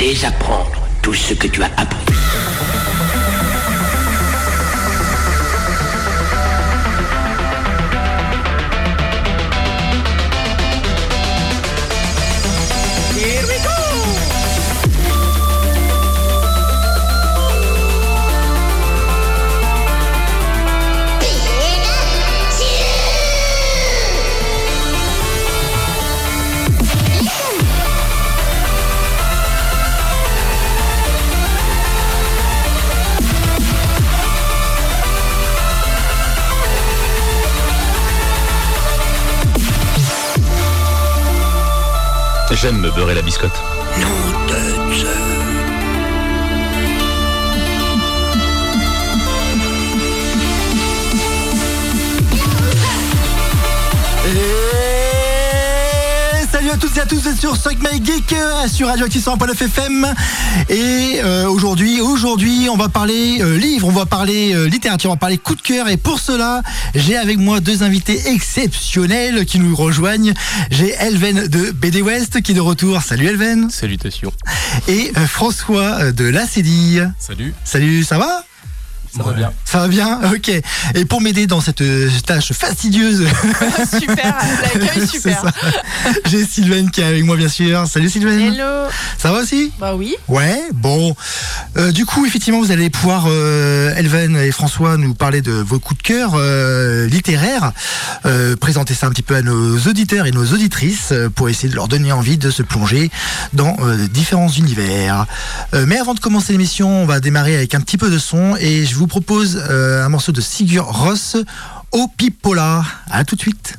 désapprendre tout ce que tu as appris. J'aime me beurrer la biscotte. Salut à toutes et à tous vous êtes sur Suck My Geek euh, sur Radio Active 100.9 FM et euh, aujourd'hui aujourd'hui on va parler euh, livre, on va parler euh, littérature, on va parler coup de cœur et pour cela j'ai avec moi deux invités exceptionnels qui nous rejoignent. J'ai Elven de BD West qui est de retour. Salut Elven Salutations. et euh, François de La Cédille. Salut. Salut, ça va? Ça va bien. Ça va bien? Ok. Et pour m'aider dans cette euh, tâche fastidieuse super, l'accueil super. J'ai Sylvain qui est avec moi bien sûr. Salut Sylvain. Hello. Ça va aussi? Bah oui. Ouais, bon. Euh, du coup, effectivement, vous allez pouvoir, euh, Elven et François, nous parler de vos coups de cœur euh, littéraires, euh, présenter ça un petit peu à nos auditeurs et nos auditrices euh, pour essayer de leur donner envie de se plonger dans euh, différents univers. Euh, mais avant de commencer l'émission, on va démarrer avec un petit peu de son et je vous propose euh, un morceau de Sigur Ross, au Pipola. À tout de suite.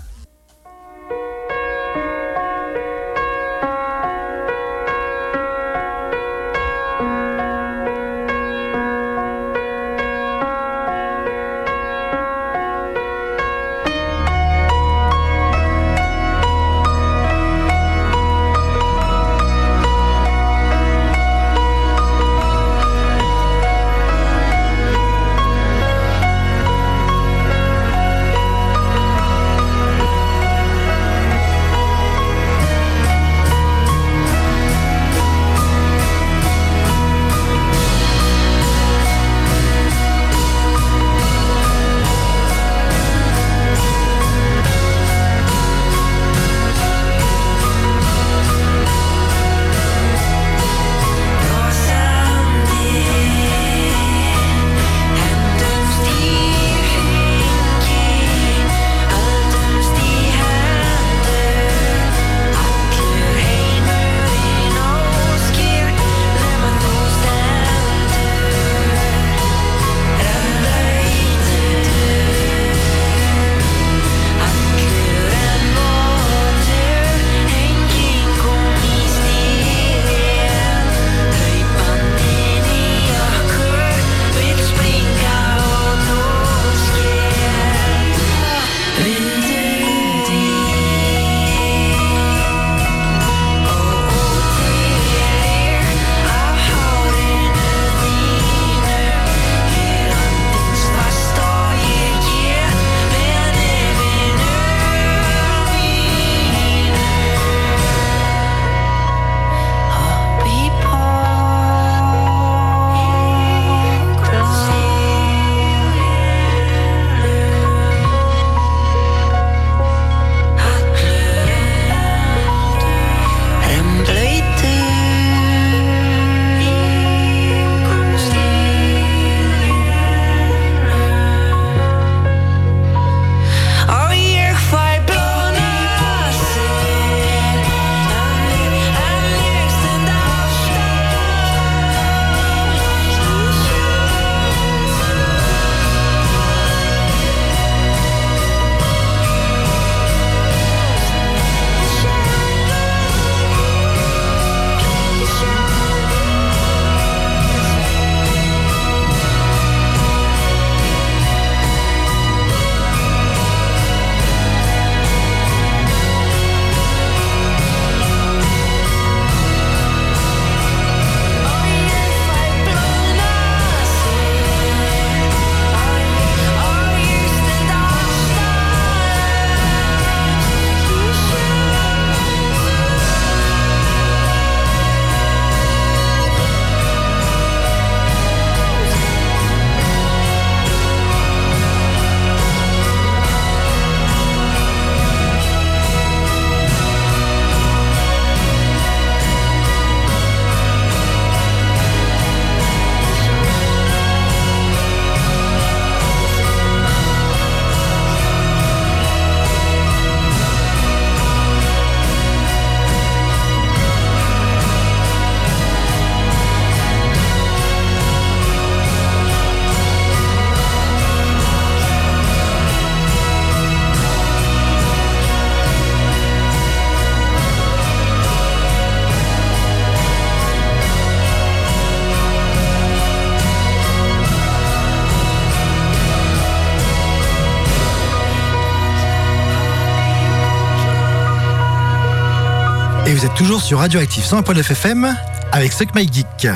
Toujours sur Radioactive 101.9 FM avec Suck My Geek.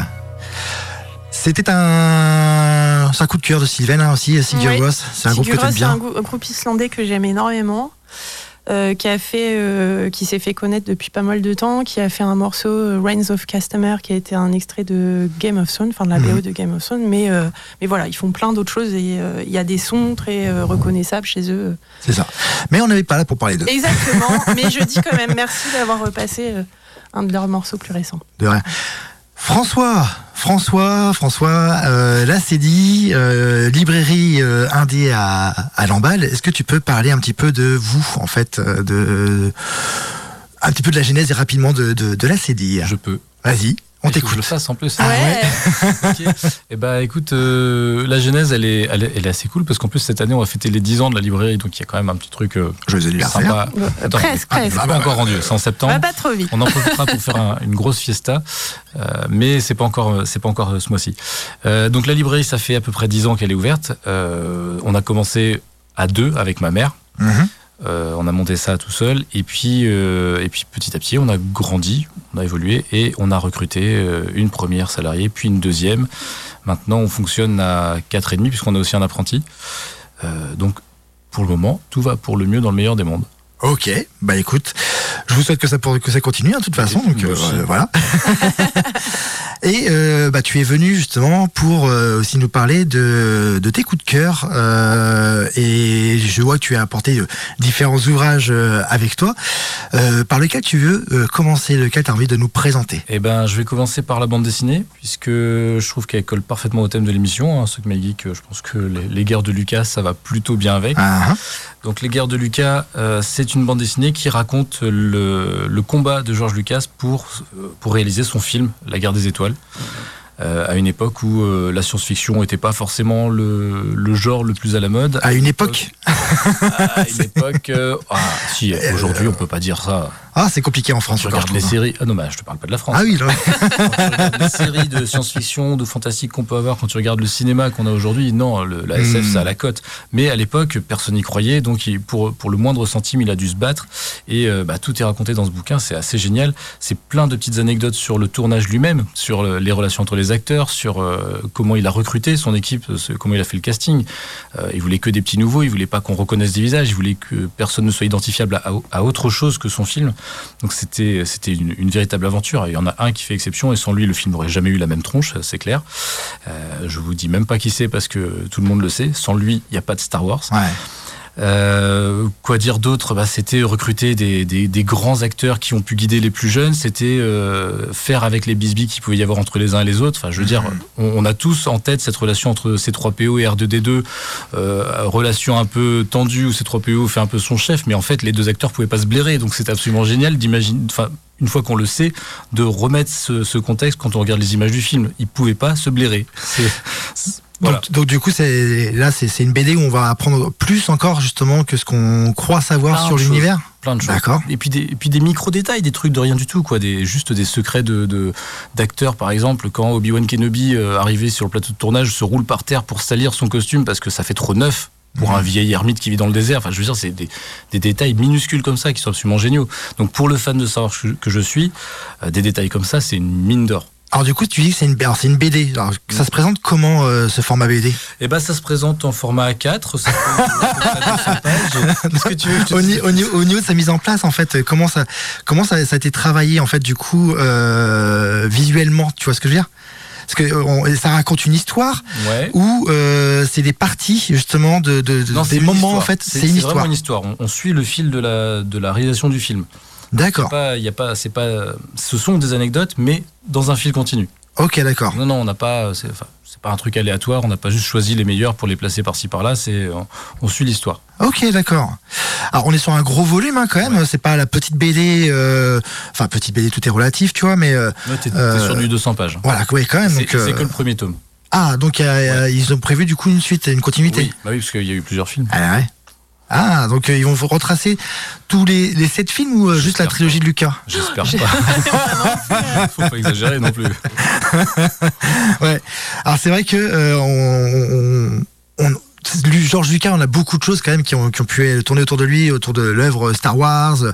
C'était un... un coup de cœur de Sylvain hein, aussi, Sigur Ouais. C'est un groupe que C'est bien. un, grou- un groupe islandais que j'aime énormément. Euh, qui a fait, euh, qui s'est fait connaître depuis pas mal de temps, qui a fait un morceau euh, Reigns of Customer, qui a été un extrait de Game of Thrones, enfin de la Mhm. BO de Game of Thrones, mais euh, mais voilà, ils font plein d'autres choses et il y a des sons très reconnaissables chez eux. C'est ça. Mais on n'avait pas là pour parler d'eux. Exactement, mais je dis quand même merci d'avoir repassé un de leurs morceaux plus récents. De rien. François, François, François, euh, là c'est dit, euh, librairie euh, indé à, à Lamballe. Est-ce que tu peux parler un petit peu de vous, en fait, euh, de un petit peu de la genèse et rapidement de, de, de la CDI Je peux. Vas-y, on que Je t'écoute. le fasse en plus. Ah ouais. Ok. Eh ben, écoute, euh, la genèse, elle est, elle, est, elle est assez cool parce qu'en plus, cette année, on va fêter les 10 ans de la librairie, donc il y a quand même un petit truc euh, Joyeux anniversaire. sympa. Attends, presque, ah, presque. pas encore rendu, c'est en septembre. Va pas trop vite. On en profitera pour faire un- une grosse fiesta, euh, mais c'est pas encore, c'est pas encore euh, ce mois-ci. Euh, donc la librairie, ça fait à peu près 10 ans qu'elle est ouverte. Euh, on a commencé à deux avec ma mère. Mhm. Euh, on a monté ça tout seul et puis euh, et puis petit à petit on a grandi, on a évolué et on a recruté euh, une première salariée puis une deuxième. Maintenant on fonctionne à quatre et demi puisqu'on a aussi un apprenti. Donc pour le moment tout va pour le mieux dans le meilleur des mondes. Ok, bah écoute, je vous souhaite que ça, pour- que ça continue hein, de toute façon. Donc euh, voilà. Et euh, bah, tu es venu justement pour euh, aussi nous parler de, de tes coups de cœur. euh, et je vois que tu as apporté différents ouvrages avec toi. Par lequel tu veux commencer, lequel tu as envie de nous présenter? Eh ben, je vais commencer par la bande dessinée, puisque je trouve qu'elle colle parfaitement au thème de l'émission. Hein. Ceux qui Geek, je pense que les, les guerres de Lucas, ça va plutôt bien avec. Ah, hein. Donc, les guerres de Lucas, euh, c'est une bande dessinée qui raconte le, le combat de George Lucas pour, euh, pour réaliser son film, La guerre des étoiles. Euh, à une époque où euh, la science-fiction n'était pas forcément le, le genre le plus à la mode. À une époque À une époque. euh, ah, si, aujourd'hui, on peut pas dire ça. Ah, c'est compliqué en France tu regardes les trouve. séries. Ah non, bah, je te parle pas de la France. Ah oui, là. Quand tu regardes les séries de science-fiction, de fantastique qu'on peut avoir, quand tu regardes le cinéma qu'on a aujourd'hui, non, le- la SF, Hmm. ça a la cote. Mais à l'époque, personne n'y croyait, donc pour, pour le moindre centime, il a dû se battre. Et euh, bah, tout est raconté dans ce bouquin, c'est assez génial. C'est plein de petites anecdotes sur le tournage lui-même, sur le- les relations entre les acteurs, sur euh, comment il a recruté son équipe, ce- comment il a fait le casting. Euh, il voulait que des petits nouveaux, il voulait pas qu'on reconnaisse des visages, il voulait que personne ne soit identifiable à, à autre chose que son film. Donc c'était c'était une, véritable aventure. Il y en a un qui fait exception et sans lui le film n'aurait jamais eu la même tronche, c'est clair. Euh, je vous dis même pas qui c'est parce que tout le monde le sait. Sans lui, il n'y a pas de Star Wars. Euh, quoi dire d'autre? Bah, C'était recruter des, des- des grands acteurs qui ont pu guider les plus jeunes. C'était euh, faire avec les bisbis qu'il pouvait y avoir entre les uns et les autres. Enfin, je veux dire, on, on a tous en tête cette relation entre C3PO et R2D2, euh, relation un peu tendue où C3PO fait un peu son chef, mais en fait, les deux acteurs pouvaient pas se blairer. Donc, c'est absolument génial d'imaginer. Enfin, une fois qu'on le sait, de remettre ce, ce contexte quand on regarde les images du film. Ils pouvaient pas se blairer. C'est- c'est- Voilà. Donc, donc, du coup, c'est là, c'est une BD où on va apprendre plus encore justement que ce qu'on croit savoir Plein sur l'univers. plein de choses. D'accord. Et puis des, et puis des micro-détails, des trucs de rien du tout, quoi. Des, juste des secrets de, d'acteurs, par exemple, quand Obi-Wan Kenobi, euh, arrivé sur le plateau de tournage, se roule par terre pour salir son costume parce que ça fait trop neuf pour un vieil ermite qui vit dans le désert. Enfin, je veux dire, c'est des, des détails minuscules comme ça qui sont absolument géniaux. Donc, pour le fan de savoir que que je suis, euh, des détails comme ça, c'est une mine d'or. Alors du coup, tu dis que c'est une, alors, c'est une BD. Alors, ça se présente comment euh, ce format BD Et ben, ça se présente en format A4. Ça fait à peu près 200 pages. Qu'est-ce que tu veux que je te au, dise? ni- au ni- au niveau de sa mise en place, en fait, comment ça, comment ça, ça a été travaillé, en fait, du coup, euh, visuellement, tu vois ce que je veux dire? Parce que on- ça raconte une histoire Ouais. ou euh, c'est des parties justement de, de- de- Non, c'est des moments, histoire. en fait, c'est c'est une vraiment une histoire. On, on suit le fil de la, de la réalisation du film. D'accord. il y a pas, c'est pas, ce sont des anecdotes, mais dans un fil continu. Ok, d'accord. Non, non, on n'a pas, c'est, enfin, pas un truc aléatoire. On n'a pas juste choisi les meilleurs pour les placer par-ci par-là. C'est, on, on suit l'histoire. Ok, d'accord. Alors on est sur un gros volume hein, quand même. C'est pas la petite BD. euh, Enfin, petite BD, tout est relatif, tu vois, mais euh, Ouais, t'es, Euh, sur du 200 pages. voilà, ouais, quand même. C'est, donc, c'est euh, que le premier tome. Ah, donc Ouais. ils ont prévu du coup une suite, une continuité. Oui, bah oui, parce qu'il y a eu plusieurs films. Ah ouais. Ah, donc euh, ils vont retracer tous les, les sept films ou euh, juste la trilogie de Lucas? J'espère pas. Faut pas exagérer non plus. Ouais. Alors c'est vrai que euh, on, on- on- Georges Lucas, on a beaucoup de choses quand même qui ont, qui ont pu tourner autour de lui, autour de l'œuvre Star Wars. Euh,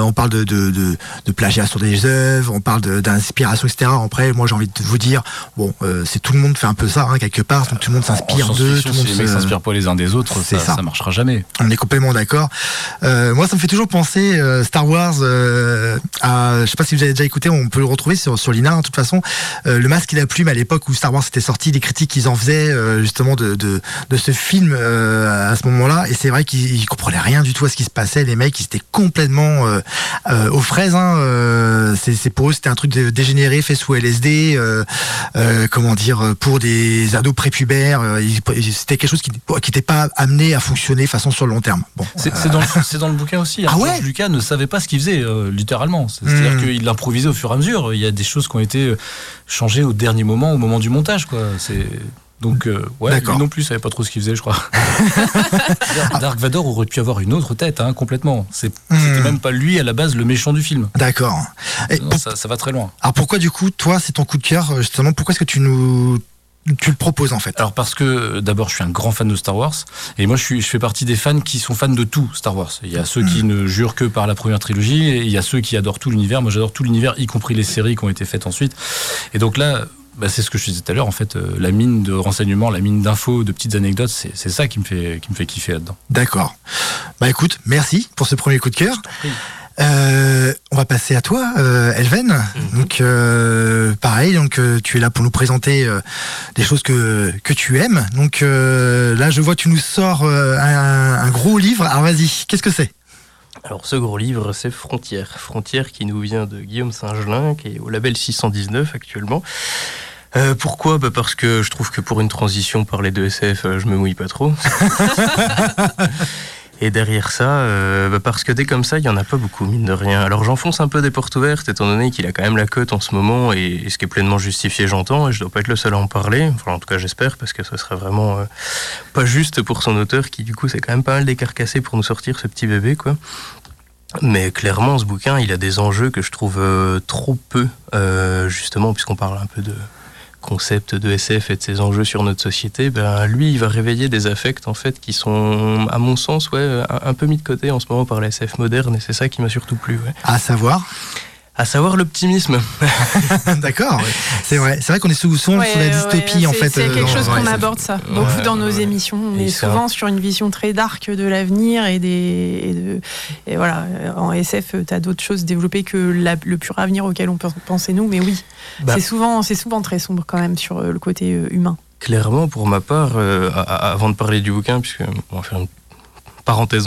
on parle de, de, de, de, plagiat sur des œuvres, on parle d'inspiration, etc. Après, moi j'ai envie de vous dire, bon, euh, c'est tout le monde fait un peu ça hein, quelque part, donc tout le monde s'inspire d'eux. Si les mecs s'inspirent pas les uns des autres, ça, ça. marchera jamais. On est complètement d'accord. Euh, moi, ça me fait toujours penser Star Wars à, je sais pas si vous avez déjà écouté, on peut le retrouver sur sur l'INA, hein, de toute façon. le masque et la plume à l'époque où Star Wars était sorti, les critiques qu'ils en faisaient justement de, de, de ce film à ce moment-là, et c'est vrai qu'ils comprenaient rien du tout à ce qui se passait. Les mecs, ils étaient complètement aux fraises. Hein, c'est pour eux, c'était un truc dégénéré fait sous LSD. comment dire pour des ados prépubères. C'était quelque chose qui n'était pas amené à fonctionner façon sur le long terme. Bon, c'est dans, dans, le bouquin aussi. Hein. Ah Lucas ne savait pas ce qu'il faisait, littéralement. C'est-à-dire hmm. qu'il l'improvisait au fur et à mesure. Il y a des choses qui ont été changées au dernier moment, au moment du montage. Quoi. C'est donc, euh, ouais, lui non plus savait pas trop ce qu'il faisait, je crois. Dark Vador aurait pu avoir une autre tête, hein, complètement. C'était hmm. même pas lui à la base le méchant du film. D'accord. Ça, ça, va très loin. Alors pourquoi du coup, toi, c'est ton coup de cœur justement Pourquoi est-ce que tu nous tu le proposes en fait? Alors parce que d'abord je suis un grand fan de Star Wars et moi je, suis, je fais partie des fans qui sont fans de tout Star Wars. Il y a ceux qui hmm. ne jurent que par la première trilogie et il y a ceux qui adorent tout l'univers. Moi j'adore tout l'univers, y compris les séries qui ont été faites ensuite. Et donc là, bah, c'est ce que je disais tout à l'heure. En fait, euh, la mine de renseignements, la mine d'infos, de petites anecdotes, c'est ça qui me fait, qui me fait kiffer là-dedans. D'accord. Bah écoute, merci pour ce premier coup de cœur. Euh, on va passer à toi, euh, Elven. Mhm. Donc, euh, pareil, donc tu es là pour nous présenter des choses que que tu aimes. Donc là, je vois, tu nous sors un, un gros livre. Alors vas-y, qu'est-ce que c'est? Alors ce gros livre, c'est Frontières. Frontières qui nous vient de Guillaume Saint-Gelin, qui est au label 619 actuellement. Euh, pourquoi? Bah Parce que je trouve que pour une transition par les deux SF, euh, je me mouille pas trop. Et derrière ça, euh, bah parce que dès comme ça, il y en a pas beaucoup, mine de rien. Alors j'enfonce un peu des portes ouvertes, étant donné qu'il a quand même la cote en ce moment, et, ce qui est pleinement justifié, j'entends, et je dois pas être le seul à en parler. Enfin, en tout cas, j'espère, parce que ce serait vraiment pas juste pour son auteur, qui du coup, c'est quand même pas mal décarcassé pour nous sortir ce petit bébé, quoi. Mais clairement, ce bouquin, il a des enjeux que je trouve trop peu, justement, puisqu'on parle un peu de concept de SF et de ses enjeux sur notre société, ben, lui, il va réveiller des affects en fait qui sont, à mon sens, ouais, un, peu mis de côté en ce moment par la SF moderne, et c'est ça qui m'a surtout plu. À savoir? À savoir l'optimisme. D'accord, c'est vrai. C'est vrai qu'on est souvent sur la dystopie en fait. C'est euh, quelque chose qu'on aborde ça beaucoup dans nos émissions. On est souvent sur une vision très dark de l'avenir et des et, voilà. En SF, tu as d'autres choses développées que le pur avenir auquel on peut penser nous, mais oui, bah. c'est souvent c'est souvent très sombre quand même sur euh, le côté euh, humain. Clairement, pour ma part, avant de parler du bouquin, puisque on va faire une parenthèse,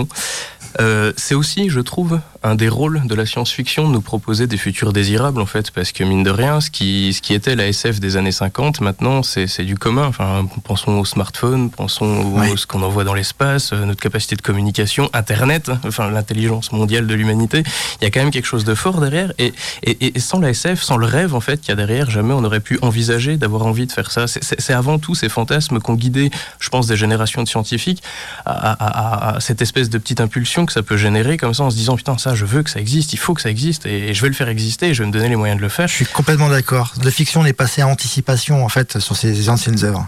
c'est aussi, je trouve, un des rôles de la science-fiction de nous proposer des futurs désirables, en fait, parce que mine de rien, ce qui, ce qui était la SF des années 50, maintenant, c'est du commun. Enfin, pensons aux smartphones, pensons à ce qu'on envoie dans l'espace, euh, notre capacité de communication, Internet, enfin, l'intelligence mondiale de l'humanité. Il y a quand même quelque chose de fort derrière. Et, et, et sans la SF, sans le rêve, en fait, qu'il y a derrière, jamais on aurait pu envisager d'avoir envie de faire ça. C'est avant tout ces fantasmes qu'ont guidé, je pense, des générations de scientifiques à, à, à, cette espèce de petite impulsion que ça peut générer, comme ça, en se disant, putain, ça, je veux que ça existe, il faut que ça existe, et je vais le faire exister, et je vais me donner les moyens de le faire. Je suis complètement d'accord. La fiction est passée à anticipation, en fait, sur ces anciennes œuvres.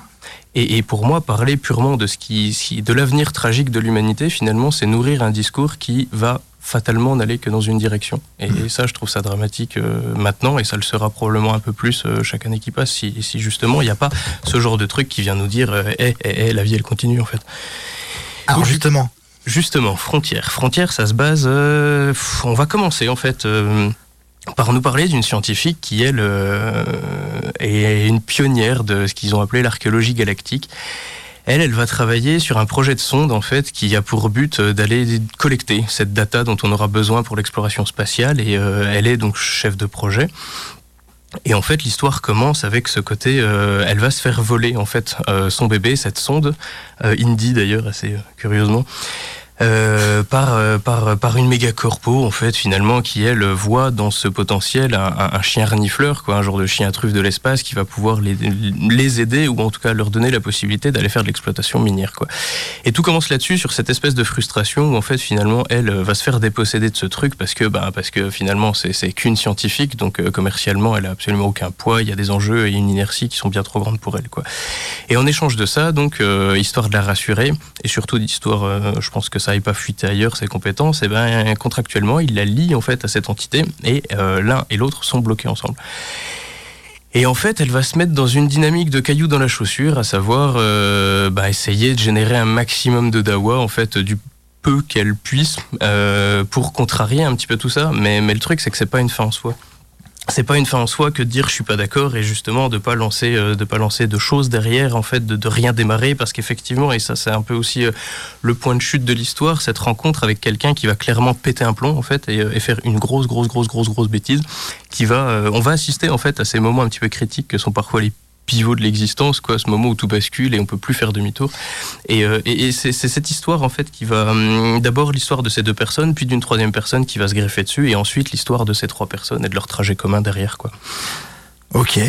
Et, pour moi, parler purement de ce qui, de l'avenir tragique de l'humanité, finalement, c'est nourrir un discours qui va fatalement n'aller que dans une direction. Et, mmh. ça, je trouve ça dramatique euh, maintenant, et ça le sera probablement un peu plus euh, chaque année qui passe, si, justement il n'y a pas ce genre de truc qui vient nous dire, hé, hé, la vie elle continue en fait. Alors justement, Justement, Frontières. Frontières, ça se base. Euh, on va commencer en fait euh, par nous parler d'une scientifique qui, elle, euh, est une pionnière de ce qu'ils ont appelé l'archéologie galactique. Elle, elle va travailler sur un projet de sonde en fait qui a pour but d'aller collecter cette data dont on aura besoin pour l'exploration spatiale et elle est donc chef de projet. Et en fait, l'histoire commence avec ce côté, elle va se faire voler en fait son bébé, cette sonde, Indy d'ailleurs assez curieusement, Euh, par, euh, par, par une méga corpo, en fait, finalement, qui, elle, voit dans ce potentiel un, chien renifleur, quoi, un genre de chien truffe de l'espace qui va pouvoir les, les aider, ou en tout cas leur donner la possibilité d'aller faire de l'exploitation minière. Quoi. Et tout commence là-dessus, sur cette espèce de frustration où, en fait, finalement, elle va se faire déposséder de ce truc parce que, bah, parce que finalement, c'est qu'une scientifique, donc euh, commercialement, elle a absolument aucun poids, il y a des enjeux et une inertie qui sont bien trop grandes pour elle. Quoi. Et en échange de ça, donc, histoire de la rassurer, et surtout d'histoire, je pense que ça n'aille pas fuiter ailleurs ses compétences, et eh ben contractuellement, il la lie en fait à cette entité et euh, l'un et l'autre sont bloqués ensemble. Et en fait, elle va se mettre dans une dynamique de cailloux dans la chaussure, à savoir euh, bah, essayer de générer un maximum de dawa en fait du peu qu'elle puisse euh, pour contrarier un petit peu tout ça. Mais, mais le truc, c'est que c'est pas une fin en soi c'est pas une fin en soi que de dire je suis pas d'accord et justement de pas lancer euh, de pas lancer de choses derrière en fait de, de rien démarrer parce qu'effectivement et ça c'est un peu aussi euh, le point de chute de l'histoire cette rencontre avec quelqu'un qui va clairement péter un plomb en fait et, euh, et, faire une grosse grosse grosse grosse grosse bêtise qui va on va assister en fait à ces moments un petit peu critiques que sont parfois les pivot de l'existence, quoi, ce moment où tout bascule et on peut plus faire demi-tour. Et, euh, et, c'est cette histoire en fait qui va hum, d'abord l'histoire de ces deux personnes, puis d'une troisième personne qui va se greffer dessus, et ensuite l'histoire de ces trois personnes et de leur trajet commun derrière, quoi. Ok.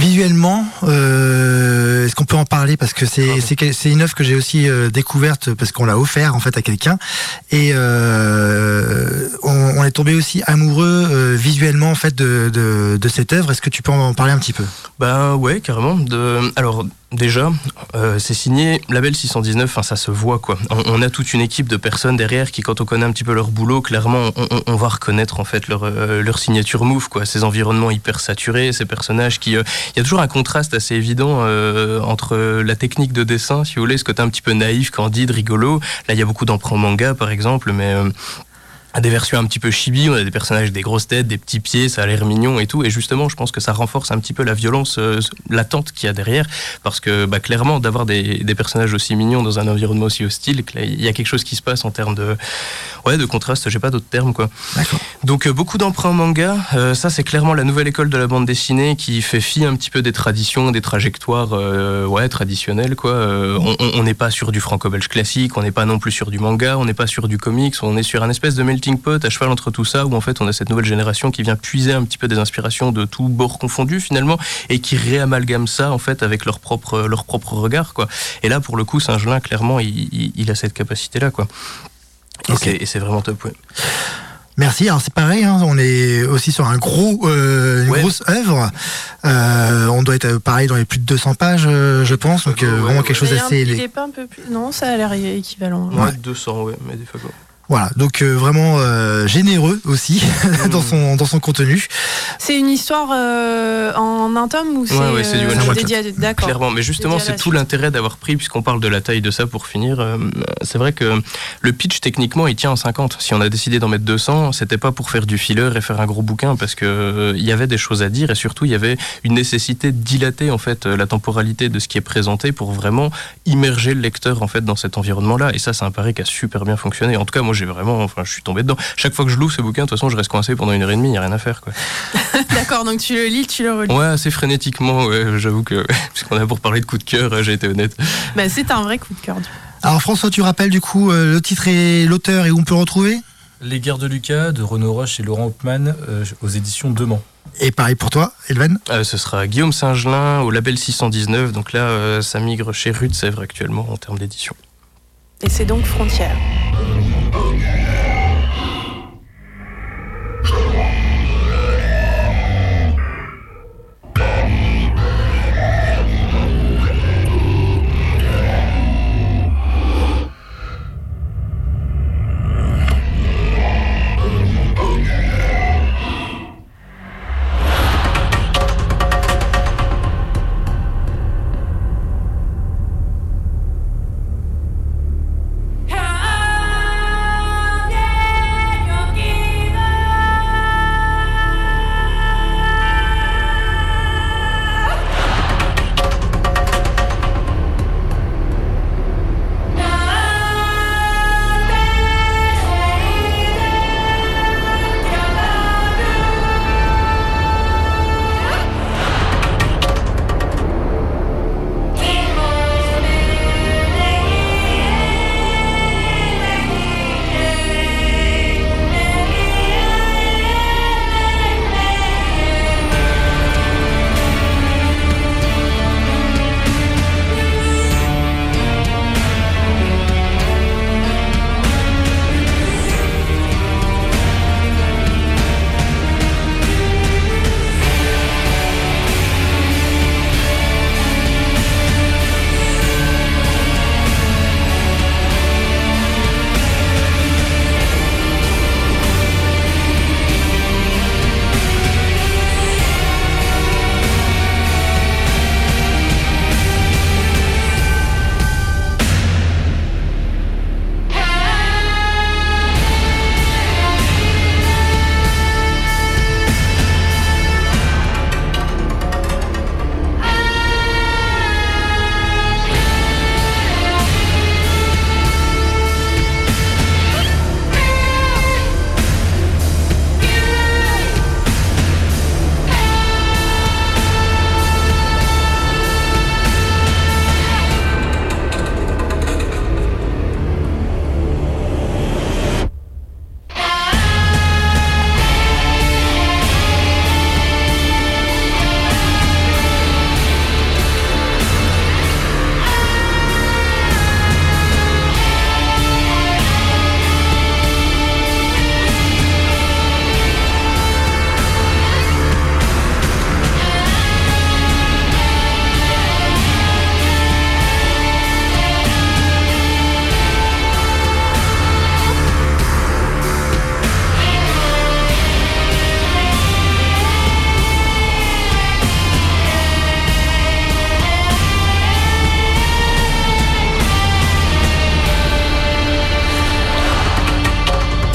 Visuellement, euh, est-ce qu'on peut en parler? Parce que c'est c'est une œuvre que j'ai aussi euh, découverte parce qu'on l'a offert en fait à quelqu'un et euh, on, on, est tombé aussi amoureux visuellement en fait de, de, de cette œuvre. Est-ce que tu peux en parler un petit peu? Ben ouais, carrément. De, alors Déjà, euh, c'est signé Label 619, enfin ça se voit quoi. On, a toute une équipe de personnes derrière qui, quand on connaît un petit peu leur boulot, clairement, on, va reconnaître en fait leur, euh, leur signature move quoi. Ces environnements hyper saturés, ces personnages qui, euh, il y a toujours un contraste assez évident entre la technique de dessin, si vous voulez, ce côté un petit peu naïf, candide, rigolo. Là, il y a beaucoup d'emprunts manga par exemple, mais à des versions un petit peu chibi, on a des personnages des grosses têtes, des petits pieds, ça a l'air mignon et tout. Et justement, je pense que ça renforce un petit peu la violence euh, latente qu'il y a derrière, parce que bah, clairement, d'avoir des, des, personnages aussi mignons dans un environnement aussi hostile, il y a quelque chose qui se passe en termes de, ouais, de contraste. J'ai pas d'autres termes quoi. Donc euh, beaucoup d'emprunts manga. Euh, ça, c'est clairement la nouvelle école de la bande dessinée qui fait fi un petit peu des traditions, des trajectoires, ouais, traditionnelles quoi. on n'est pas sur du franco-belge classique, on n'est pas non plus sur du manga, on n'est pas sur du comics, on est sur un espèce de pot à cheval entre tout ça, où en fait on a cette nouvelle génération qui vient puiser un petit peu des inspirations de tous bords confondus finalement, et qui réamalgame ça en fait avec leur propre, leur propre regard. Quoi. Et là pour le coup, Saint-Gelin, clairement, il, a cette capacité-là. Quoi. Et c'est vraiment top. Merci. Alors c'est pareil, hein, on est aussi sur un gros, euh, une grosse œuvre. Euh, on doit être pareil dans les plus de 200 pages, euh, je pense. Donc vraiment quelque chose d'assez. Il est pas un peu plus. Non, ça a l'air équivalent. Ouais, 200, ouais, mais des fois. Voilà, donc euh, vraiment euh, généreux aussi dans son dans son contenu. C'est une histoire euh, en un tome ou c'est ouais, ouais, du one D'accord. Clairement, mais justement c'est tout l'intérêt d'avoir pris puisqu'on parle de la taille de ça pour finir. c'est vrai que le pitch techniquement il tient en 50. Si on a décidé d'en mettre 200, c'était pas pour faire du filler et faire un gros bouquin parce que il y avait des choses à dire et surtout il y avait une nécessité de dilater en fait la temporalité de ce qui est présenté pour vraiment immerger le lecteur en fait dans cet environnement là et ça c'est un pari qui a super bien fonctionné. En tout cas moi j'ai vraiment, enfin, je suis tombé dedans. Chaque fois que je loue ce bouquin, de toute façon, je reste coincé pendant une heure et demie, il n'y a rien à faire, quoi. D'accord, donc tu le lis, tu le relis. Ouais, assez frénétiquement, ouais, j'avoue que, puisqu'on a pour parler de coup de cœur, j'ai été honnête. Bah, c'est un vrai coup de cœur. Alors, François, tu rappelles du coup euh, le titre et l'auteur et où on peut le retrouver? Les Guerres de Lucas de Renaud Roche et Laurent Hopman euh, aux éditions Demain. Et pareil pour toi, Elven? Euh, Ce sera Guillaume Saint-Gelin au label 619. Donc là, ça migre chez Rude Sèvres actuellement en termes d'édition. Et c'est donc Frontière.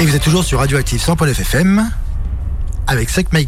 Et vous êtes toujours sur Radioactive 100.fm FM avec Sec My.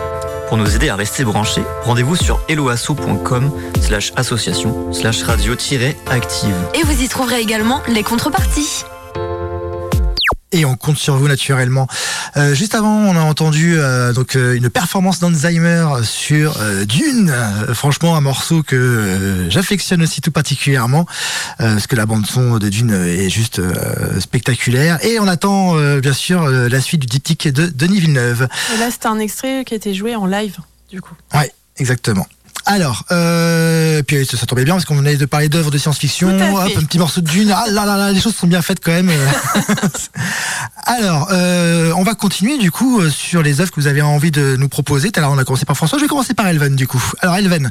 Pour nous aider à rester branchés, rendez-vous sur eloasso.com slash association slash radio-active. Et vous y trouverez également les contreparties et on compte sur vous naturellement. Euh, juste avant, on a entendu euh, donc euh, une performance d'Alzheimer sur Dune. franchement, un morceau que j'affectionne aussi tout particulièrement parce que la bande son de Dune est juste spectaculaire. Et on attend bien sûr la suite du diptyque de Denis Villeneuve. Et là, c'était un extrait qui a été joué en live, du coup. Ouais, exactement. Alors, euh, puis ça, tombait bien parce qu'on venait de parler d'œuvres de science-fiction. Hop, un petit morceau de dune. Ah là là là, les choses sont bien faites quand même. Alors, euh, on va continuer du coup euh, sur les œuvres que vous avez envie de nous proposer. Alors, on a commencé par François. Je vais commencer par Elven du coup. Alors, Elven,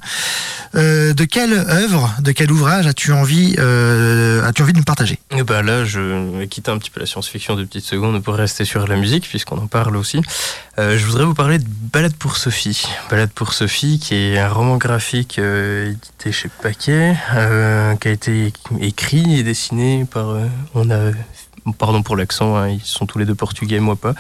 euh, de quelle œuvre, de quel ouvrage as-tu envie, euh, as-tu envie de nous partager? Eh ben Là, je vais quitter un petit peu la science-fiction de petites secondes pour rester sur la musique puisqu'on en parle aussi. Euh, je voudrais vous parler de Balade pour Sophie. Balade pour Sophie, qui est un roman graphique euh, édité chez Paquet, euh, qui a été écrit et dessiné par. on a pardon pour l'accent, hein, ils sont tous les deux portugais, moi pas.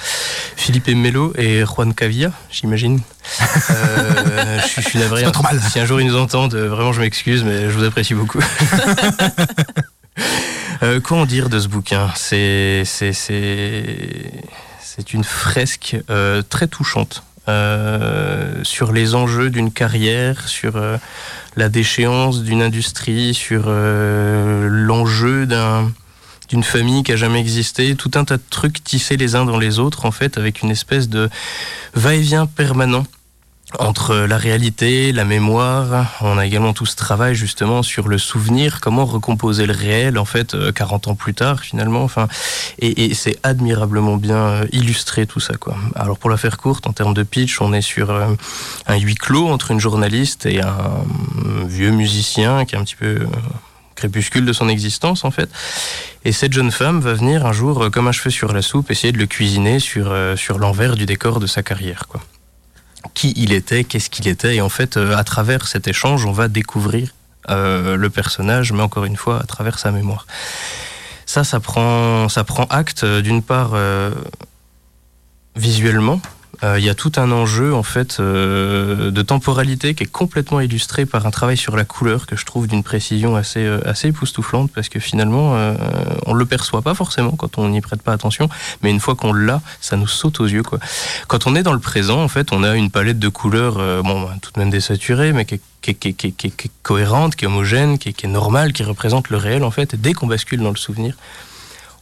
Philippe Melo et Juan Cavia, j'imagine. je, suis navré. Pas trop mal. Si un jour ils nous entendent, vraiment je m'excuse, mais je vous apprécie beaucoup. quoi en dire de ce bouquin? C'est c'est une fresque euh, très touchante euh, sur les enjeux d'une carrière, sur euh, la déchéance d'une industrie, sur l'enjeu d'une famille qui a jamais existé, tout un tas de trucs tissés les uns dans les autres, en fait, avec une espèce de va-et-vient permanent entre la réalité, la mémoire, on a également tout ce travail justement sur le souvenir, comment recomposer le réel en fait 40 euh, ans plus tard finalement. Enfin, et, c'est admirablement bien euh, illustré tout ça quoi. Alors pour la faire courte, en termes de pitch, on est sur euh, un huis clos entre une journaliste et un vieux musicien qui est un petit peu crépuscule de son existence en fait. Et cette jeune femme va venir un jour, comme un cheveu sur la soupe, essayer de le cuisiner sur, sur l'envers du décor de sa carrière quoi qui il était, qu'est-ce qu'il était. Et en fait, euh, à travers cet échange, on va découvrir euh, le personnage, mais encore une fois, à travers sa mémoire. Ça, ça prend, ça acte, euh, d'une part, visuellement, il y a tout un enjeu en fait euh, de temporalité qui est complètement illustré par un travail sur la couleur que je trouve d'une précision assez euh, assez époustouflante parce que finalement on le perçoit pas forcément quand on n'y prête pas attention, mais une fois qu'on l'a, ça nous saute aux yeux quoi. Quand on est dans le présent, en fait, on a une palette de couleurs bon tout de même désaturée, mais qui est qui est, cohérente, qui est homogène, qui est, normale, qui représente le réel en fait. Dès qu'on bascule dans le souvenir,